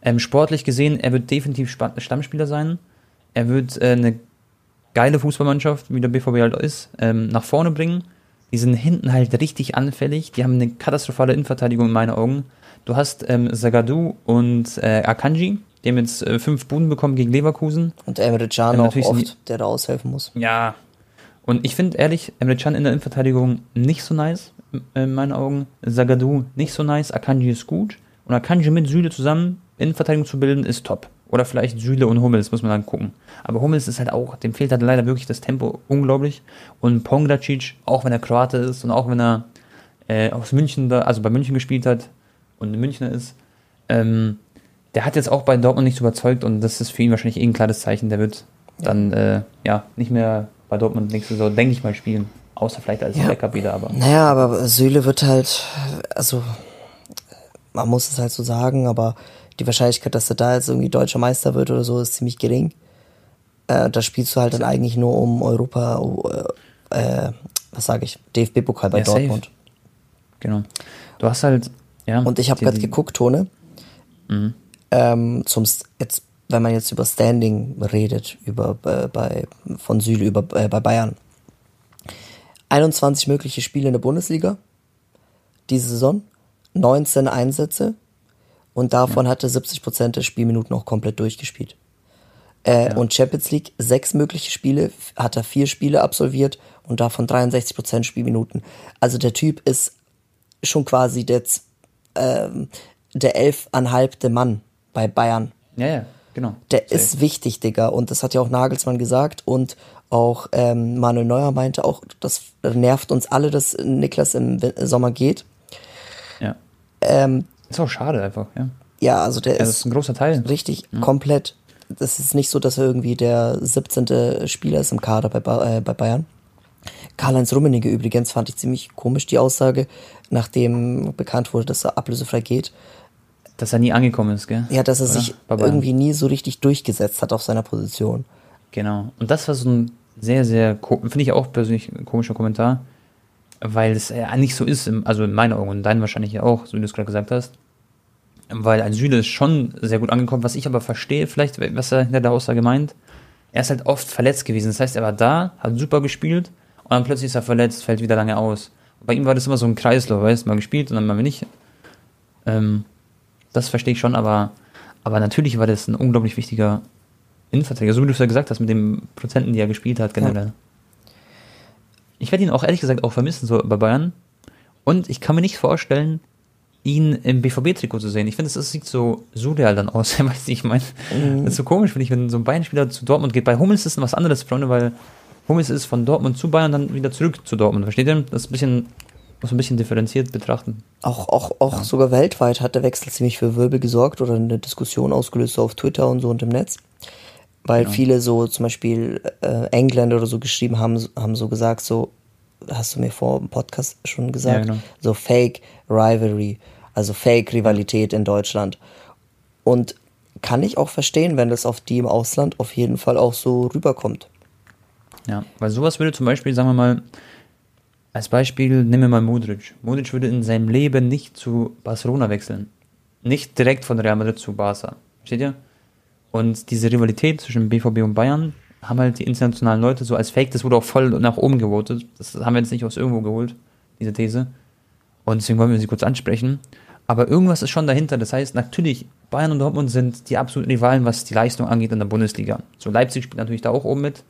Ähm, sportlich gesehen, er wird definitiv Stammspieler sein. Er wird äh, eine geile Fußballmannschaft, wie der BVB halt ist, ähm, nach vorne bringen. Die sind hinten halt richtig anfällig. Die haben eine katastrophale Innenverteidigung in meinen Augen. Du hast ähm, Zagadou und äh, Akanji, die haben jetzt äh, fünf Buden bekommen gegen Leverkusen. Und Emre Can Ja, auch oft, der da aushelfen muss. Ja. Und ich finde ehrlich, Emre Can in der Innenverteidigung nicht so nice, äh, in meinen Augen. Zagadou nicht so nice, Akanji ist gut. Und Akanji mit Süle zusammen Innenverteidigung zu bilden, ist top. Oder vielleicht Süle und Hummels, muss man dann gucken. Aber Hummels ist halt auch, dem fehlt halt leider wirklich das Tempo unglaublich. Und Pongracic, auch wenn er Kroate ist und auch wenn er äh, aus München da, also bei München gespielt hat und ein Münchner ist, ähm, der hat jetzt auch bei Dortmund nicht so überzeugt und das ist für ihn wahrscheinlich eh ein klares Zeichen. Der wird dann äh, ja nicht mehr bei Dortmund nächste Saison, denke ich mal, spielen. Außer vielleicht als Ja. Backup wieder, aber. Naja, aber Süle wird halt, also man muss es halt so sagen, aber die Wahrscheinlichkeit, dass er da jetzt irgendwie deutscher Meister wird oder so, ist ziemlich gering. Äh, da spielst du halt dann eigentlich nur um Europa, äh, äh, was sage ich, DFB-Pokal bei Ja, safe. Dortmund. Genau. Du hast halt, ja. Und ich habe gerade geguckt, Tone, ähm, zum jetzt, wenn man jetzt über Standing redet, über äh, bei von Süle über äh, bei Bayern. 21 mögliche Spiele in der Bundesliga diese Saison, 19 Einsätze und davon hatte 70 Prozent der Spielminuten auch komplett durchgespielt. Äh, Und Champions League, sechs mögliche Spiele, hat er vier Spiele absolviert und davon 63 Prozent Spielminuten. Also der Typ ist schon quasi der, ähm, der elfeinhalbte Mann bei Bayern. Ja, ja, genau. Der Safe. ist wichtig, Digga. Und das hat ja auch Nagelsmann gesagt. Und auch ähm, Manuel Neuer meinte auch, das nervt uns alle, dass Niklas im Sommer geht. Ja. Ähm, Ist auch schade einfach, ja. ja, also der Ja, ist ist ein großer Teil. richtig komplett. Das ist nicht so, dass er irgendwie der 17. Spieler ist im Kader bei, Ba- äh, bei Bayern. Karl-Heinz Rummenigge übrigens fand ich ziemlich komisch die Aussage, nachdem bekannt wurde, dass er ablösefrei geht. Dass er nie angekommen ist, gell? Ja, dass er Oder? sich irgendwie nie so richtig durchgesetzt hat auf seiner Position. Genau. Und das war so ein sehr, sehr, finde ich auch persönlich ein komischer Kommentar, weil es ja nicht so ist, also in meinen Augen und deinen wahrscheinlich ja auch, so wie du es gerade gesagt hast. Weil ein Süle ist schon sehr gut angekommen, was ich aber verstehe, vielleicht, was er hinter der Aussage meint. Er ist halt oft verletzt gewesen. Das heißt, er war da, hat super gespielt und dann plötzlich ist er verletzt, fällt wieder lange aus. Bei ihm war das immer so ein Kreislauf, weißt du, mal gespielt und dann mal nicht. Ähm, das verstehe ich schon, aber, aber natürlich war das ein unglaublich wichtiger Innenverteidiger, so wie du es ja gesagt hast, mit den Prozenten, die er gespielt hat, generell. Ich werde ihn auch ehrlich gesagt auch vermissen, so bei Bayern. Und ich kann mir nicht vorstellen, ihn im BVB-Trikot zu sehen. Ich finde, es sieht so surreal dann aus. weißt du, ich meine, das ist so komisch, finde ich, wenn so ein Bayern-Spieler zu Dortmund geht. Bei Hummels ist es was anderes, Freunde, weil Hummels ist von Dortmund zu Bayern dann wieder zurück zu Dortmund. Versteht ihr? Das ist ein bisschen, muss man ein bisschen differenziert betrachten. Auch, auch, auch sogar weltweit hat der Wechsel ziemlich für Wirbel gesorgt oder eine Diskussion ausgelöst so auf Twitter und so und im Netz. Weil viele so zum Beispiel äh, Engländer oder so geschrieben haben, haben so gesagt, so, hast du mir vor dem Podcast schon gesagt, Ja, genau. so Fake Rivalry, also Fake Rivalität in Deutschland. Und kann ich auch verstehen, wenn das auf die im Ausland auf jeden Fall auch so rüberkommt. Ja, weil sowas würde zum Beispiel, sagen wir mal, als Beispiel nehmen wir mal Modric. Modric würde in seinem Leben nicht zu Barcelona wechseln. Nicht direkt von Real Madrid zu Barca. Versteht ihr? Und diese Rivalität zwischen BVB und Bayern haben halt die internationalen Leute so als Fake, das wurde auch voll nach oben gewotet. Das haben wir jetzt nicht aus irgendwo geholt, diese These. Und deswegen wollen wir sie kurz ansprechen. Aber irgendwas ist schon dahinter. Das heißt, natürlich, Bayern und Dortmund sind die absoluten Rivalen, was die Leistung angeht in der Bundesliga. So, Leipzig spielt natürlich da auch oben mit.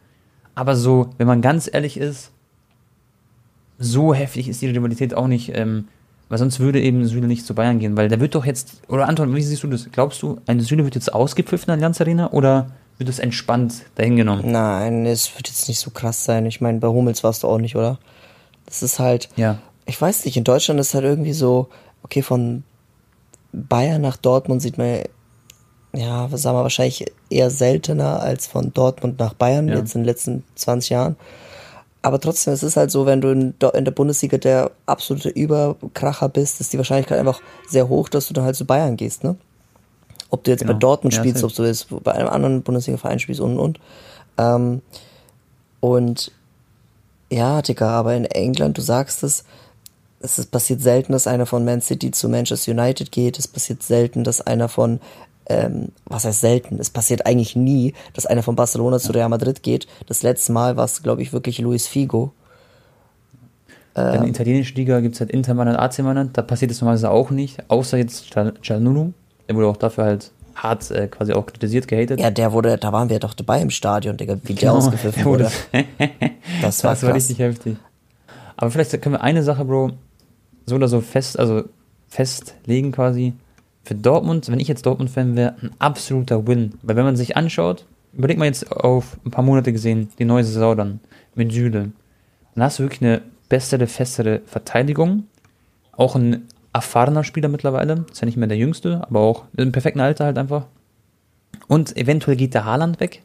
Aber so, wenn man ganz ehrlich ist, so heftig ist die Rivalität auch nicht, ähm, weil sonst würde eben Süle nicht zu Bayern gehen, weil der wird doch jetzt, oder Anton, wie siehst du das? Glaubst du, ein Süle wird jetzt ausgepfiffen in der Allianz Arena oder wird es entspannt dahingenommen? Nein, es wird jetzt nicht so krass sein. Ich meine, bei Hummels warst du auch nicht, oder? Das ist halt, Ja. Ich weiß nicht, in Deutschland ist halt irgendwie so, okay, von Bayern nach Dortmund sieht man, ja, was sagen wir, wahrscheinlich eher seltener als von Dortmund nach Bayern, Ja. jetzt in den letzten 20 Jahren. Aber trotzdem, es ist halt so, wenn du in, der Bundesliga der absolute Überkracher bist, ist die Wahrscheinlichkeit einfach sehr hoch, dass du dann halt zu Bayern gehst, ne? Ob du jetzt bei Genau. Dortmund Ja, spielst, ob du jetzt bei einem anderen Bundesliga-Verein spielst und und und. Ähm, und ja, Digga, aber in England, du sagst es, es ist passiert selten, dass einer von Man City zu Manchester United geht. Es passiert selten, dass einer von, ähm, was heißt selten? Es passiert eigentlich nie, dass einer von Barcelona zu Real Madrid geht. Das letzte Mal war es, glaube ich, wirklich Luis Figo. in der italienischen Liga gibt es halt Inter Mailand, AC Mailand, da passiert es normalerweise auch nicht, außer jetzt Cianunu, der wurde auch dafür halt hart äh, quasi auch kritisiert, gehatet. Ja, der wurde, da waren wir doch dabei im Stadion, Digga, wie der Genau, ausgepfiffen der wurde- wurde. Das war Das war richtig heftig. Aber vielleicht können wir eine Sache, Bro, so oder so fest, also festlegen quasi. Für Dortmund, wenn ich jetzt Dortmund-Fan wäre, ein absoluter Win. Weil wenn man sich anschaut, überleg mal jetzt auf ein paar Monate gesehen, die neue Saison dann mit Süle. Dann hast du wirklich eine bessere, festere Verteidigung. Auch ein erfahrener Spieler mittlerweile. Ist ja nicht mehr der Jüngste, aber auch im perfekten Alter halt einfach. Und eventuell geht der Haaland weg.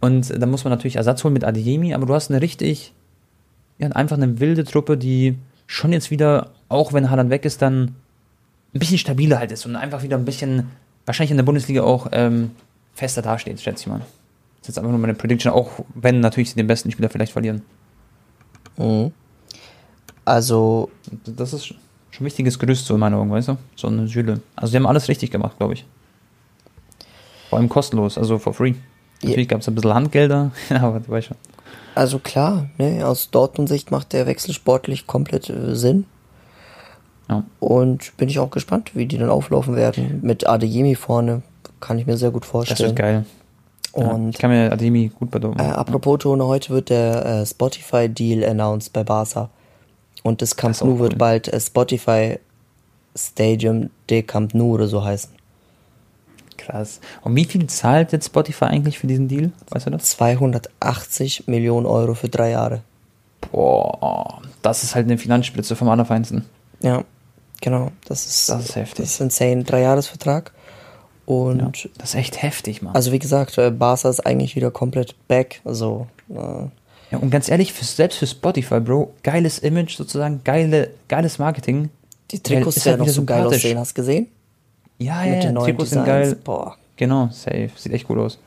Und da muss man natürlich Ersatz holen mit Adeyemi, aber du hast eine richtig, ja, einfach eine wilde Truppe, die schon jetzt wieder, auch wenn Haaland weg ist, dann ein bisschen stabiler halt ist und einfach wieder ein bisschen, wahrscheinlich in der Bundesliga auch ähm, fester dasteht, schätze ich mal. Das ist jetzt einfach nur meine Prediction, auch wenn natürlich sie den besten Spieler vielleicht verlieren. Mhm. Also, Das ist schon ein wichtiges Gerüst, so in meinen Augen, weißt du? So eine Süle. Also, die haben alles richtig gemacht, glaube ich. Vor allem kostenlos, also for free. Ja. Natürlich gab es ein bisschen Handgelder, aber du weißt schon. also klar, ne, aus Dortmund-Sicht macht der Wechsel sportlich komplett äh, Sinn. Ja. Und bin ich auch gespannt, wie die dann auflaufen werden. Mit Adeyemi vorne kann ich mir sehr gut Das vorstellen. wird geil. Ja, Und ich kann mir Ademi gut bei äh, apropos Tone, heute wird der äh, Spotify-Deal announced bei Barca. Und das Camp Das Nou wird cool. bald äh, Spotify Stadium de Camp Nou oder so heißen. Krass. Und wie viel zahlt jetzt Spotify eigentlich für diesen Deal? Weißt du das? 280 Millionen Euro für drei Jahre. Boah, das ist halt eine Finanzspritze vom Allerfeinsten. Ja, genau. Das ist, Das ist heftig. Das ist insane. Dreijahresvertrag. Und Ja, das ist echt heftig, Mann. also wie gesagt, äh, Barca ist eigentlich wieder komplett back. Also äh, ja, und ganz ehrlich, für, selbst für Spotify, Bro, geiles Image sozusagen, geile, geiles Marketing. die Trikots ist werden halt noch wieder so geil aussehen. Hast du gesehen? Ja, ja, Mit ja neuen Trikots sind Designs. geil. Boah. Genau, safe. Sieht echt gut aus.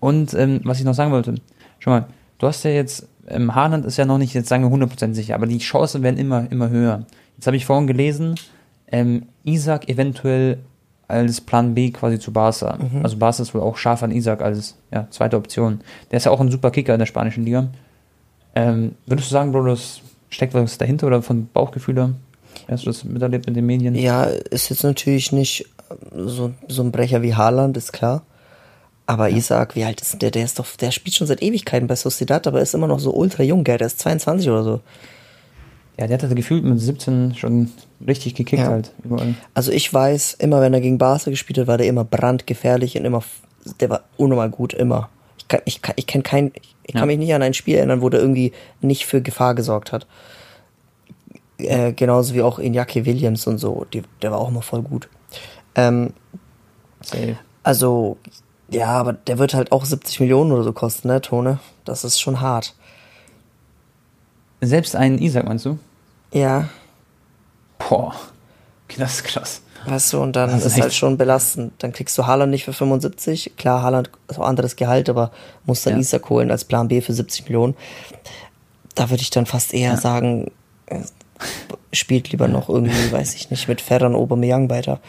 Und ähm, was ich noch sagen wollte, schau mal, du hast ja jetzt, ähm, Haaland ist ja noch nicht, jetzt sagen wir 100% sicher, aber die Chancen werden immer, immer höher. Jetzt habe ich vorhin gelesen, ähm, Isaac eventuell als Plan B quasi zu Barca. Also Barca ist wohl auch scharf an Isaac als ja, zweite Option. Der ist ja auch ein super Kicker in der spanischen Liga. Ähm, würdest du sagen, Bro, das steckt was dahinter oder von Bauchgefühl? Hast du das miterlebt mit den Medien? Ja, ist jetzt natürlich nicht so, so ein Brecher wie Haaland, ist klar. Aber Isaac, wie alt ist denn der? Der ist doch, der spielt schon seit Ewigkeiten bei Sociedad, aber ist immer noch so ultra jung, gell? Der ist 22 oder so. Ja, der hat halt gefühlt mit 17 schon richtig gekickt Ja. halt überall. Also ich weiß, immer wenn er gegen Barca gespielt hat, war der immer brandgefährlich und immer, der war unnormal gut, immer. Ich kann, ich kann, ich kenn kein, ich kann Ja. mich nicht an ein Spiel erinnern, wo der irgendwie nicht für Gefahr gesorgt hat. Äh, genauso wie auch Iñaki Williams und so, die, der war auch immer voll gut. Ähm, also, ja, aber der wird halt auch 70 Millionen oder so kosten, ne, Tone? Das ist schon hart. Selbst einen Isaac, meinst du? Ja, Boah. Okay, das ist krass. Weißt du, und dann das ist, ist halt schon belastend. Dann kriegst du Haaland nicht für 75. Klar, Haaland ist auch anderes Gehalt, aber muss dann ja. Isak holen als Plan B für 70 Millionen. Da würde ich dann fast eher ja. sagen, äh, spielt lieber noch irgendwie, weiß ich nicht, mit Ferran Aubameyang weiter.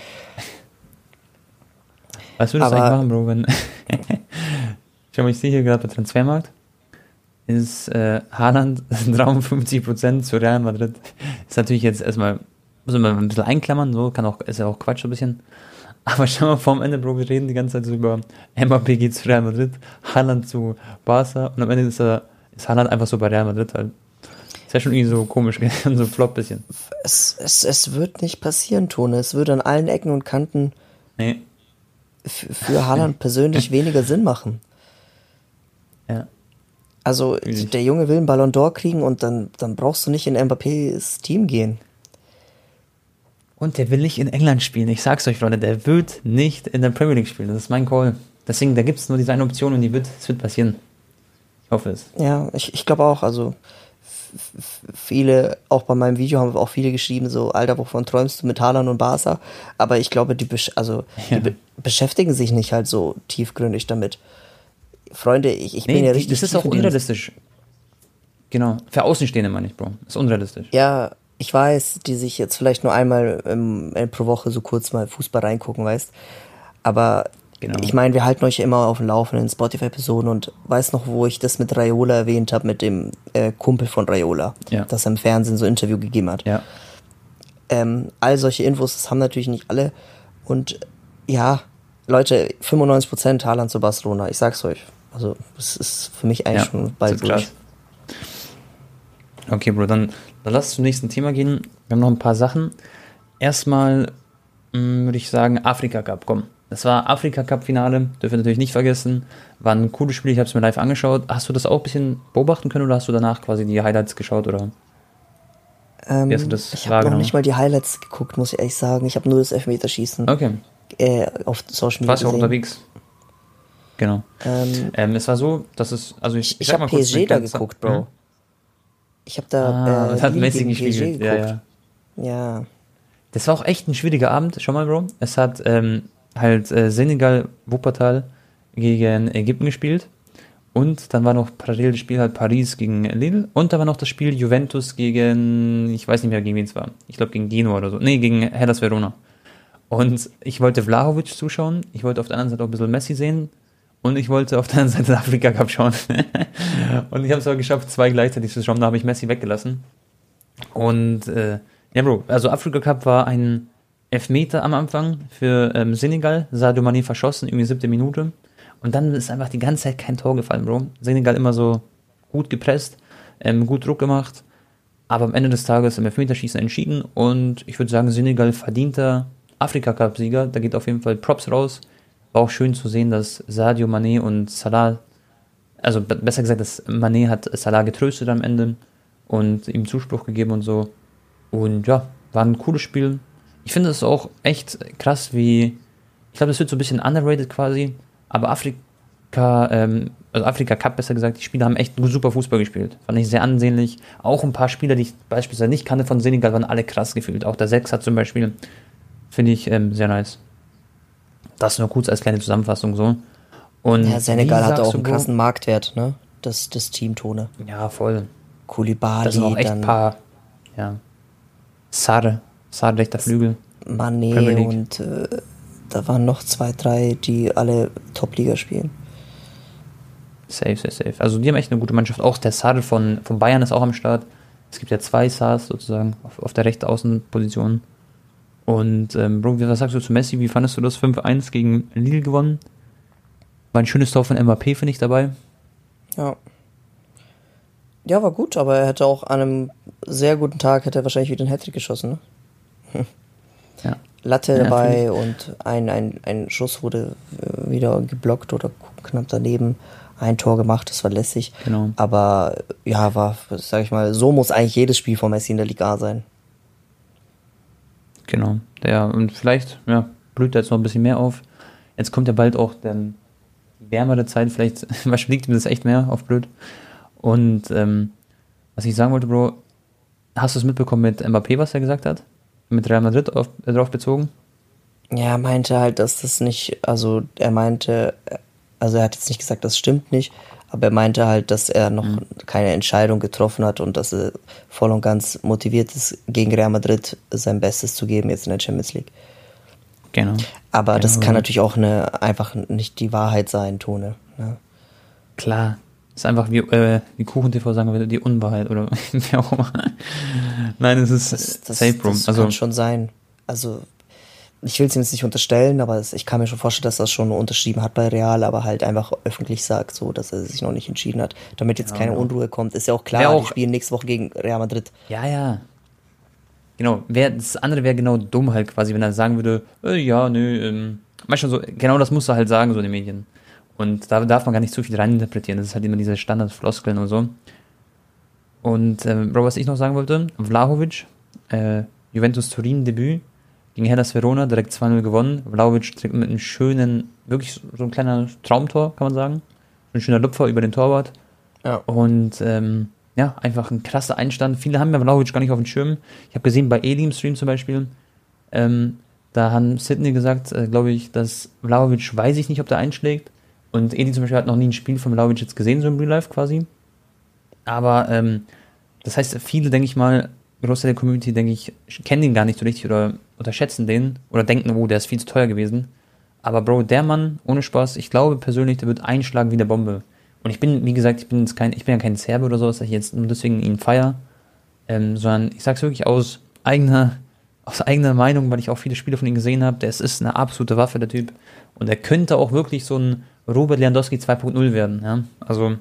Was würdest du eigentlich machen, Bro, wenn... Schau mal, ich sehe hier gerade bei Transfermarkt ist äh, Haaland 53% zu Real Madrid. Ist natürlich jetzt erstmal, muss man ein bisschen einklammern, so, kann auch, ist ja auch Quatsch ein bisschen. Aber schau mal, vorm Ende, Bro, wir reden die ganze Zeit so über MAP geht zu Real Madrid, Haaland zu Barca und am Ende ist, er, ist Haaland einfach so bei Real Madrid halt. Ist ja schon irgendwie so komisch, so flop bisschen. Es, es, es wird nicht passieren, Tone. Es würde an allen Ecken und Kanten nee. Für Haaland persönlich weniger Sinn machen. Ja. Also der Junge will einen Ballon d'Or kriegen und dann, dann brauchst du nicht in Mbappés Team gehen. Und der will nicht in England spielen. Ich sag's euch, Freunde, der wird nicht in der Premier League spielen. Das ist mein Call. Deswegen, da gibt's nur diese eine Option und die wird, es wird passieren. Ich hoffe es. Ja, ich, ich glaube auch. Also viele, auch bei meinem Video haben auch viele geschrieben, so, Alter, wovon träumst du mit Haaland und Barca? Aber ich glaube, die, also, ja. die be beschäftigen sich nicht halt so tiefgründig damit. Freunde, ich, ich nee, bin ja richtig. Das ist auch unrealistisch. Genau. Für Außenstehende meine ich, Bro. Das ist unrealistisch. Ja, ich weiß, die sich jetzt vielleicht nur einmal ähm, pro Woche so kurz mal Fußball reingucken, weißt. Aber genau. ich meine, wir halten euch immer auf dem Laufenden in Spotify-Episoden und weiß noch, wo ich das mit Raiola erwähnt habe, mit dem äh, Kumpel von Raiola, ja. das er im Fernsehen so ein Interview gegeben hat. Ja. Ähm, all solche Infos, das haben natürlich nicht alle. Und ja, Leute, 95% Haaland zu Barcelona, ich sag's euch. Also es ist für mich eigentlich ja, schon bald durch. Okay, Bro, dann, dann lass zum nächsten Thema gehen. Wir haben noch ein paar Sachen. Erstmal hm, würde ich sagen, Afrika Cup, komm. Das war Afrika Cup Finale, dürfen wir natürlich nicht vergessen. War ein cooles Spiel, ich habe es mir live angeschaut. Hast du das auch ein bisschen beobachten können oder hast du danach quasi die Highlights geschaut oder? Ähm, ich habe noch nicht mal die Highlights geguckt, muss ich ehrlich sagen. Ich habe nur das Elfmeterschießen okay. äh, auf Social Media. Warst du auch unterwegs? Genau. Ähm, ähm, es war so, dass es, also ich, ich, ich habe PSG da geguckt, Bro. Hm? Ich habe da. Ah, äh, hat Messi gespielt. Ja, ja. ja. Das war auch echt ein schwieriger Abend. Schau mal, Bro. Es hat ähm, halt äh, Senegal, Wuppertal gegen Ägypten gespielt. Und dann war noch parallel das Spiel halt Paris gegen Lille. Und da war noch das Spiel Juventus gegen, ich weiß nicht mehr, gegen wen es war. Ich glaube gegen Genua oder so. Nee, gegen Hellas Verona. Und ich wollte Vlahovic zuschauen. Ich wollte auf der anderen Seite auch ein bisschen Messi sehen. Und ich wollte auf der anderen Seite Afrika Cup schauen. und ich habe es aber geschafft, zwei gleichzeitig zu schauen. Da habe ich Messi weggelassen. Und äh, ja, Bro, also Afrika Cup war ein Elfmeter am Anfang für ähm, Senegal. Sadio Mane verschossen, irgendwie siebte Minute. Und dann ist einfach die ganze Zeit kein Tor gefallen, Bro. Senegal immer so gut gepresst, ähm, gut Druck gemacht. Aber am Ende des Tages im Elfmeterschießen entschieden. Und ich würde sagen, Senegal verdienter Afrika Cup-Sieger. Da geht auf jeden Fall Props raus. War auch schön zu sehen, dass Sadio Mané und Salah, also besser gesagt, dass Mané hat Salah getröstet am Ende und ihm Zuspruch gegeben und so. Und ja, war ein cooles Spiel. Ich finde es auch echt krass, wie, ich glaube, das wird so ein bisschen underrated quasi, aber Afrika, ähm, also Afrika Cup besser gesagt, die Spieler haben echt super Fußball gespielt. Fand ich sehr ansehnlich. Auch ein paar Spieler, die ich beispielsweise nicht kannte von Senegal, waren alle krass gefühlt. Auch der Sechs hat zum Beispiel, finde ich ähm, sehr nice. Das nur kurz als kleine Zusammenfassung so. Und ja, Senegal hat auch einen krassen Marktwert, ne? Das, das Teamtone. Ja, voll. Kulibali, das sind auch echt dann paar, ja. Sar, Sar rechter Flügel. Mané und äh, da waren noch zwei, drei, die alle Top-Liga spielen. Safe, safe, safe. Also die haben echt eine gute Mannschaft. Auch der Sar von, von Bayern ist auch am Start. Es gibt ja zwei Sars sozusagen auf, auf der rechten Außenposition. Und ähm, Bro, was sagst du zu Messi? Wie fandest du das 5-1 gegen Lille gewonnen? War ein schönes Tor von Mbappé, finde ich, dabei. Ja. Ja, war gut, aber er hätte auch an einem sehr guten Tag hätte er wahrscheinlich wieder einen Hattrick geschossen. Ne? Ja. Latte ja, dabei und ein, ein, ein Schuss wurde äh, wieder geblockt oder knapp daneben. Ein Tor gemacht, das war lässig. Genau. Aber ja, war, sag ich mal, so muss eigentlich jedes Spiel von Messi in der Liga sein. Genau. Der, und vielleicht ja, blüht da jetzt noch ein bisschen mehr auf. Jetzt kommt ja bald auch dann die wärmere Zeit, vielleicht liegt mir das echt mehr auf blöd. Und ähm, was ich sagen wollte, Bro, hast du es mitbekommen mit Mbappé, was er gesagt hat? Mit Real Madrid auf, äh, drauf bezogen? Ja, er meinte halt, dass das nicht, also er meinte, also er hat jetzt nicht gesagt, das stimmt nicht, aber er meinte halt, dass er noch mhm. keine Entscheidung getroffen hat und dass er voll und ganz motiviert ist, gegen Real Madrid sein Bestes zu geben jetzt in der Champions League. Genau. Aber genau. das kann natürlich auch eine, einfach nicht die Wahrheit sein, Tone. Ne? Klar. Ist einfach wie, äh, wie KuchenTV sagen würde, die Unwahrheit oder wie auch immer. Nein, es ist das, das, Safe Room. Das also, kann schon sein. Also ich will es ihm jetzt nicht unterstellen, aber ich kann mir schon vorstellen, dass er es schon unterschrieben hat bei Real, aber halt einfach öffentlich sagt, so, dass er sich noch nicht entschieden hat, damit jetzt ja, keine ja. Unruhe kommt. Ist ja auch klar, auch, die spielen nächste Woche gegen Real Madrid. Ja, ja. Genau, wär, das andere wäre genau dumm halt quasi, wenn er sagen würde, äh, ja, nö, ähm, manchmal so, genau das muss er halt sagen, so in den Medien. Und da darf man gar nicht zu viel reininterpretieren. Das ist halt immer diese Standardfloskeln und so. Und, äh, Bro, was ich noch sagen wollte, Vlahovic, äh, Juventus Turin Debüt, gegen Hellas Verona direkt 2-0 gewonnen. Vlaovic trägt mit einem schönen, wirklich so ein kleiner Traumtor, kann man sagen. Ein schöner Lupfer über den Torwart. Ja. Und ähm, ja, einfach ein krasser Einstand. Viele haben ja Vlaovic gar nicht auf dem Schirm. Ich habe gesehen bei Eli im Stream zum Beispiel, ähm, da haben Sidney gesagt, äh, glaube ich, dass Vlaovic weiß ich nicht, ob der einschlägt. Und Eli zum Beispiel hat noch nie ein Spiel von Vlaovic jetzt gesehen, so im Real Life quasi. Aber ähm, das heißt, viele, denke ich mal, Großteil der Community, denke ich, kennen ihn gar nicht so richtig oder unterschätzen den oder denken, oh, der ist viel zu teuer gewesen. Aber Bro, der Mann, ohne Spaß, ich glaube persönlich, der wird einschlagen wie eine Bombe. Und ich bin, wie gesagt, ich bin jetzt kein, ich bin ja kein Serbe oder so, dass ich jetzt nur deswegen ihn feier, ähm, sondern ich sag's wirklich aus eigener, aus eigener Meinung, weil ich auch viele Spiele von ihm gesehen habe. Der ist eine absolute Waffe, der Typ. Und er könnte auch wirklich so ein Robert Lewandowski 2.0 werden, ja. Also,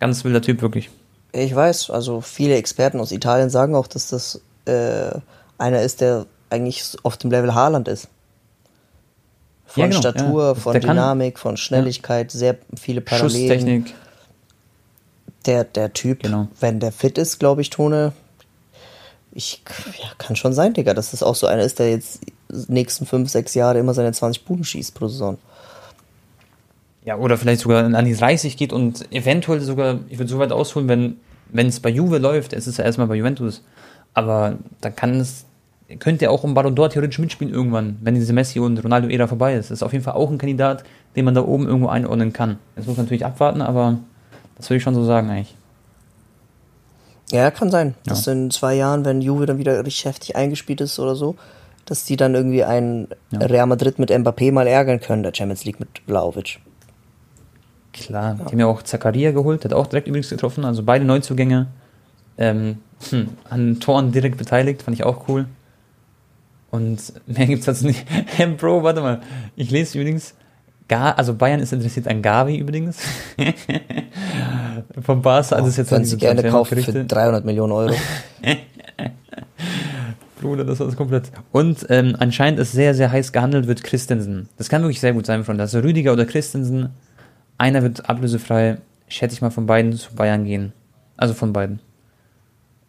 ganz wilder Typ, wirklich. Ich weiß, also viele Experten aus Italien sagen auch, dass das äh, einer ist, der eigentlich auf dem Level Haaland ist. Von ja, genau, Statur, ja. von der Dynamik, kann, von Schnelligkeit, ja. sehr viele Parallelen. Schusstechnik. Der, der Typ, genau. wenn der fit ist, glaube ich, Tone, ich, ja, kann schon sein, Digga, dass das auch so einer ist, der jetzt nächsten fünf, sechs Jahre immer seine 20 Buden schießt pro Saison. Ja, oder vielleicht sogar an die 30 geht und eventuell sogar, ich würde so weit ausholen, wenn es bei Juve läuft, es ist ja erstmal bei Juventus, aber da kann es könnte er auch um Ballon d'Or theoretisch mitspielen irgendwann, wenn diese Messi und Ronaldo-Ära vorbei ist. Das ist auf jeden Fall auch ein Kandidat, den man da oben irgendwo einordnen kann. Das muss man natürlich abwarten, aber das würde ich schon so sagen eigentlich. Ja, kann sein. Ja. Dass in zwei Jahren, wenn Juve dann wieder richtig heftig eingespielt ist oder so, dass die dann irgendwie ein ja. Real Madrid mit Mbappé mal ärgern können, der Champions League mit Vlaovic. Klar, ja. die haben ja auch Zakaria geholt, hat auch direkt übrigens getroffen, also beide Neuzugänge ähm, hm, an Toren direkt beteiligt, fand ich auch cool. Und mehr gibt es dazu nicht. Bro, warte mal. Ich lese übrigens, Gar, also Bayern ist interessiert an Gavi übrigens. Vom Barca, also ist jetzt Können Sie gerne kaufen für 300 Millionen Euro. Bruder, das war komplett. Und ähm, anscheinend ist sehr, sehr heiß gehandelt wird Christensen. Das kann wirklich sehr gut sein von Also Rüdiger oder Christensen, einer wird ablösefrei, schätze ich mal, von beiden zu Bayern gehen. Also von beiden.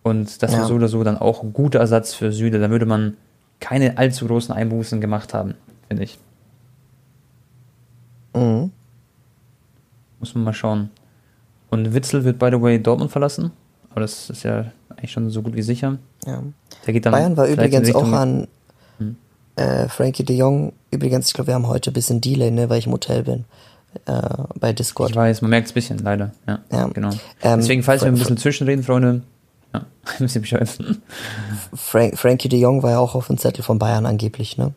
Und das ja. wäre so oder so dann auch ein guter Ersatz für Süde. Da würde man keine allzu großen Einbußen gemacht haben, finde ich. Mhm. Muss man mal schauen. Und Witzel wird, by the way, Dortmund verlassen. Aber das ist ja eigentlich schon so gut wie sicher. Ja. Der geht dann Bayern war übrigens auch an hm. äh, Frankie de Jong. Übrigens, ich glaube, wir haben heute ein bisschen Delay, ne, weil ich im Hotel bin. Äh, bei Discord. Ich weiß, man merkt es ein bisschen, leider. Ja, ja. genau. Ähm, Deswegen, falls wir ein bisschen zwischenreden, Freunde, ja, müsst ihr Bescheid. Frank, Frankie de Jong war ja auch auf dem Zettel von Bayern angeblich, ne?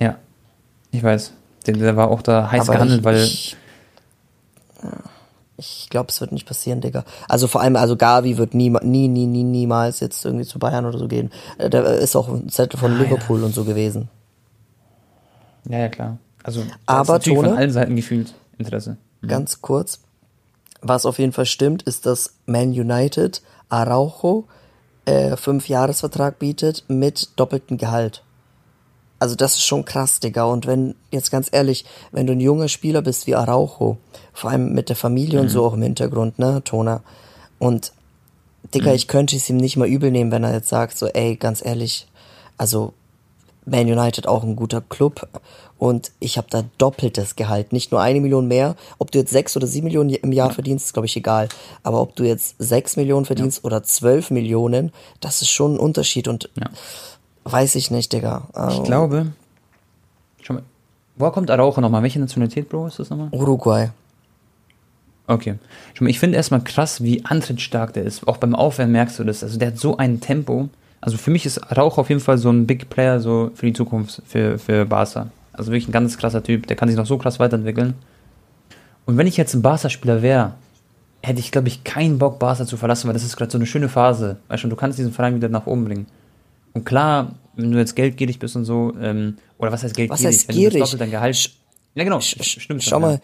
Ja, ich weiß. Der, der war auch da heiß Aber gehandelt, ich, weil. Ich, ich glaube, es wird nicht passieren, Digga. Also vor allem, also Gavi wird nie, nie, nie, nie, niemals jetzt irgendwie zu Bayern oder so gehen. Äh, der ist auch ein Zettel von ah, Liverpool ja. und so gewesen. Ja, ja, klar. Also, aber ist Tone, von allen Seiten gefühlt Interesse. Mhm. Ganz kurz. Was auf jeden Fall stimmt, ist, dass Man United Araujo äh, fünf Jahresvertrag bietet mit doppeltem Gehalt. Also das ist schon krass, Digga. Und wenn, jetzt ganz ehrlich, wenn du ein junger Spieler bist wie Araujo, vor allem mit der Familie mhm. und so auch im Hintergrund, ne, Tona. Und Digga, mhm. ich könnte es ihm nicht mal übel nehmen, wenn er jetzt sagt, so, ey, ganz ehrlich, also Man United auch ein guter Club und ich habe da doppeltes Gehalt, nicht nur eine Million mehr. Ob du jetzt sechs oder sieben Millionen im Jahr ja. verdienst, ist glaube ich egal. Aber ob du jetzt sechs Millionen verdienst ja. oder zwölf Millionen, das ist schon ein Unterschied und ja Weiß ich nicht, Digga. Also, Ich glaube. Schau mal. Woher kommt Araujo nochmal? Welche Nationalität, Bro, ist das nochmal? Uruguay. Okay. Schau mal, ich finde erstmal krass, wie antrittstark der ist. Auch beim Aufwärmen merkst du das. Also der hat so ein Tempo. Also für mich ist Araujo auf jeden Fall so ein Big Player so für die Zukunft, für, für Barca. Also wirklich ein ganz krasser Typ. Der kann sich noch so krass weiterentwickeln. Und wenn ich jetzt ein Barca-Spieler wäre, hätte ich, glaube ich, keinen Bock, Barca zu verlassen, weil das ist gerade so eine schöne Phase. Weißt du, du kannst diesen Verein wieder nach oben bringen. Und klar, wenn du jetzt geldgierig bist und so, ähm, oder was heißt geldgierig? Was heißt wenn du das gierig? doppelt dein Gehalt. Ja, genau, stimmt. Schau schon, ja. mal,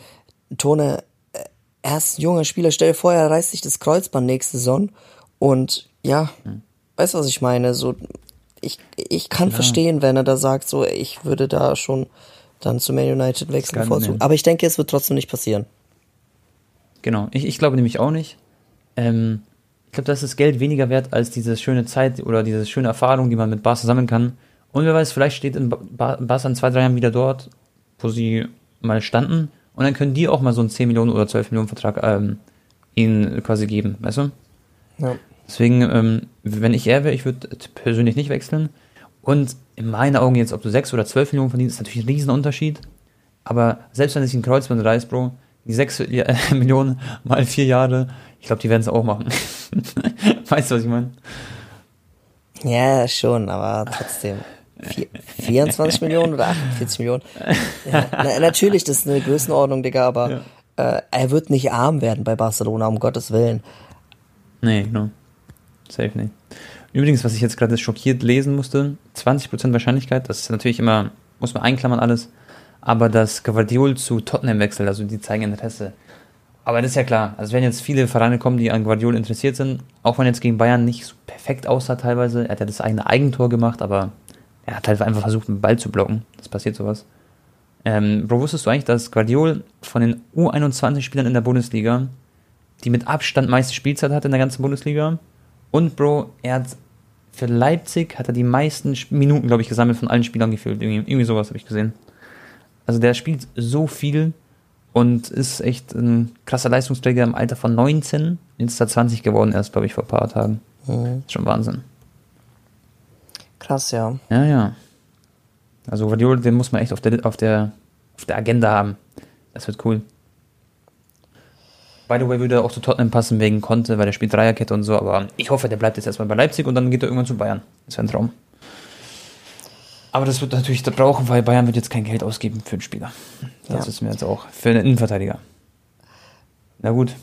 Tone, äh, er ist ein junger Spieler. Stell dir vor, er reißt sich das Kreuzband nächste Saison. Und ja, Hm. weißt du, was ich meine? So, ich, ich kann verstehen, wenn er da sagt, so, ich würde da schon dann zu Man United wechseln bevorzugen. Aber ich denke, es wird trotzdem nicht passieren. Genau, ich, ich glaube nämlich auch nicht. Ähm, ich glaube, das ist Geld weniger wert als diese schöne Zeit oder diese schöne Erfahrung, die man mit Barca sammeln kann. Und wer weiß, vielleicht steht in Ba- Ba- Barca in zwei, drei Jahren wieder dort, wo sie mal standen. Und dann können die auch mal so einen 10 Millionen oder 12 Millionen Vertrag ähm, ihnen quasi geben, weißt du? Ja. Deswegen, ähm, wenn ich er wäre, ich würde persönlich nicht wechseln. Und in meinen Augen jetzt, ob du 6 oder 12 Millionen verdienst, ist natürlich ein Riesenunterschied. Aber selbst wenn es ein Kreuzband reißt, Bro, die 6 Ja- Millionen mal 4 Jahre, ich glaube, die werden es auch machen. weißt du, was ich meine? Ja, schon, aber trotzdem. Vier- 24 Millionen oder 48 Millionen? Ja, na, natürlich, das ist eine Größenordnung, Digga, aber äh, er wird nicht arm werden bei Barcelona, um Gottes Willen. Nee, genau. Safe nicht. Übrigens, was ich jetzt gerade schockiert lesen musste, 20% Wahrscheinlichkeit, das ist natürlich immer, muss man einklammern alles, aber dass Guardiol zu Tottenham wechselt, also die zeigen Interesse. Aber das ist ja klar, also wenn jetzt viele Vereine kommen, die an Guardiol interessiert sind, auch wenn jetzt gegen Bayern nicht so perfekt aussah teilweise, er hat ja das eigene Eigentor gemacht, aber er hat halt einfach versucht, den Ball zu blocken, das passiert sowas. Ähm, Bro, wusstest du eigentlich, dass Guardiol von den U21-Spielern in der Bundesliga die mit Abstand meiste Spielzeit hat in der ganzen Bundesliga. Und Bro, er hat für Leipzig hat er die meisten Minuten, glaube ich, gesammelt von allen Spielern gefühlt. Irgendwie, irgendwie sowas habe ich gesehen. Also der spielt so viel und ist echt ein krasser Leistungsträger im Alter von 19. Jetzt ist er 20 geworden erst, glaube ich, vor ein paar Tagen. Mhm. Ist schon Wahnsinn. Krass, ja. Ja, ja. Also Guardiola, den muss man echt auf der, auf der, auf der Agenda haben. Das wird cool. By the way, würde er auch zu Tottenham passen wegen Conte, weil er spielt Dreierkette und so, aber ich hoffe, der bleibt jetzt erstmal bei Leipzig und dann geht er irgendwann zu Bayern. Das wäre ein Traum. Aber das wird natürlich da brauchen, weil Bayern wird jetzt kein Geld ausgeben für einen Spieler. Das Ja. wissen wir jetzt auch. Für einen Innenverteidiger. Na gut.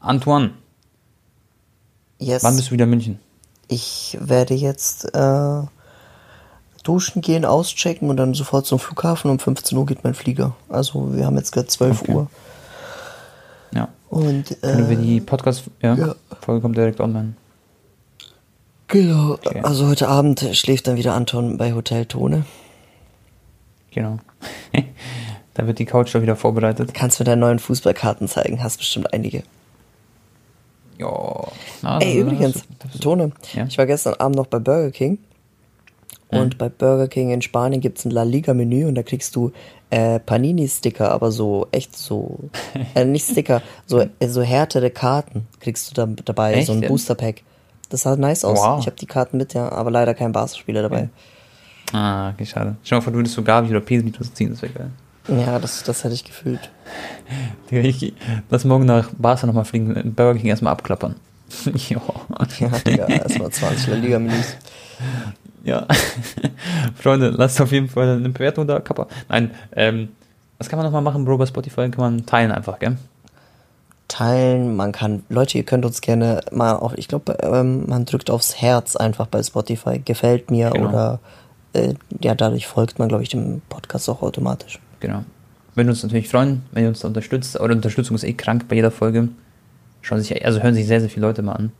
Antoine, Yes. wann bist du wieder in München? Ich werde jetzt äh, duschen gehen, auschecken und dann sofort zum Flughafen. Um 15 Uhr geht mein Flieger. Also wir haben jetzt gerade 12 Okay. Uhr. Ja. Und Können wir äh, die Podcast-Folge ja, ja. Folge kommt direkt online. Genau. Okay. Also heute Abend schläft dann wieder Anton bei Hotel Tone. Genau. da wird die Couch doch wieder vorbereitet. Kannst mir deine neuen Fußballkarten zeigen. Hast bestimmt einige. Ja. Na, Ey, na, übrigens, Tone, Ja? ich war gestern Abend noch bei Burger King. Und bei Burger King in Spanien gibt's ein La Liga-Menü und da kriegst du äh, Panini-Sticker, aber so echt so, äh, nicht Sticker, so, äh, so härtere Karten kriegst du da dabei, Echt, so ein? Booster-Pack. Das sah nice aus. Wow. Ich habe die Karten mit, ja, aber leider kein Barca-Spieler dabei. Ah, okay, schade. Schau mal du würdest so Gabi oder Pesni das ziehen, das wäre geil. Ja, das, das hätte ich gefühlt. Digga, ich lass morgen nach Barca nochmal fliegen, Burger King erstmal abklappern. ja. Ja, Digga, erstmal 20 La Liga-Menüs. Ja. Freunde, lasst auf jeden Fall eine Bewertung da, Kappa. Nein, ähm, was kann man nochmal machen, Bro, bei Spotify? Kann man teilen einfach, gell? Teilen. Man kann, Leute, ihr könnt uns gerne mal auch, ich glaube, ähm, man drückt aufs Herz einfach bei Spotify. Gefällt mir Genau. oder äh, ja, dadurch folgt man, glaube ich, dem Podcast auch automatisch. Genau. Würden uns natürlich freuen, wenn ihr uns da unterstützt. Eure Unterstützung ist eh krank bei jeder Folge. Schauen sich, also hören sich sehr, sehr viele Leute mal an.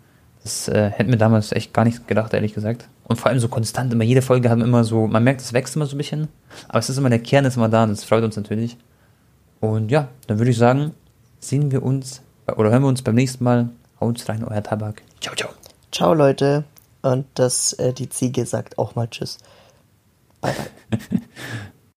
Das äh, hätten wir damals echt gar nicht gedacht, ehrlich gesagt. Und vor allem so konstant, immer jede Folge haben immer so, man merkt, es wächst immer so ein bisschen. Aber es ist immer, der Kern ist immer da und das freut uns natürlich. Und ja, dann würde ich sagen, sehen wir uns oder hören wir uns beim nächsten Mal. Haut rein, euer Tabak. Ciao, ciao. Ciao, Leute. Und das, äh, die Ziege sagt auch mal Tschüss. Bye, bye.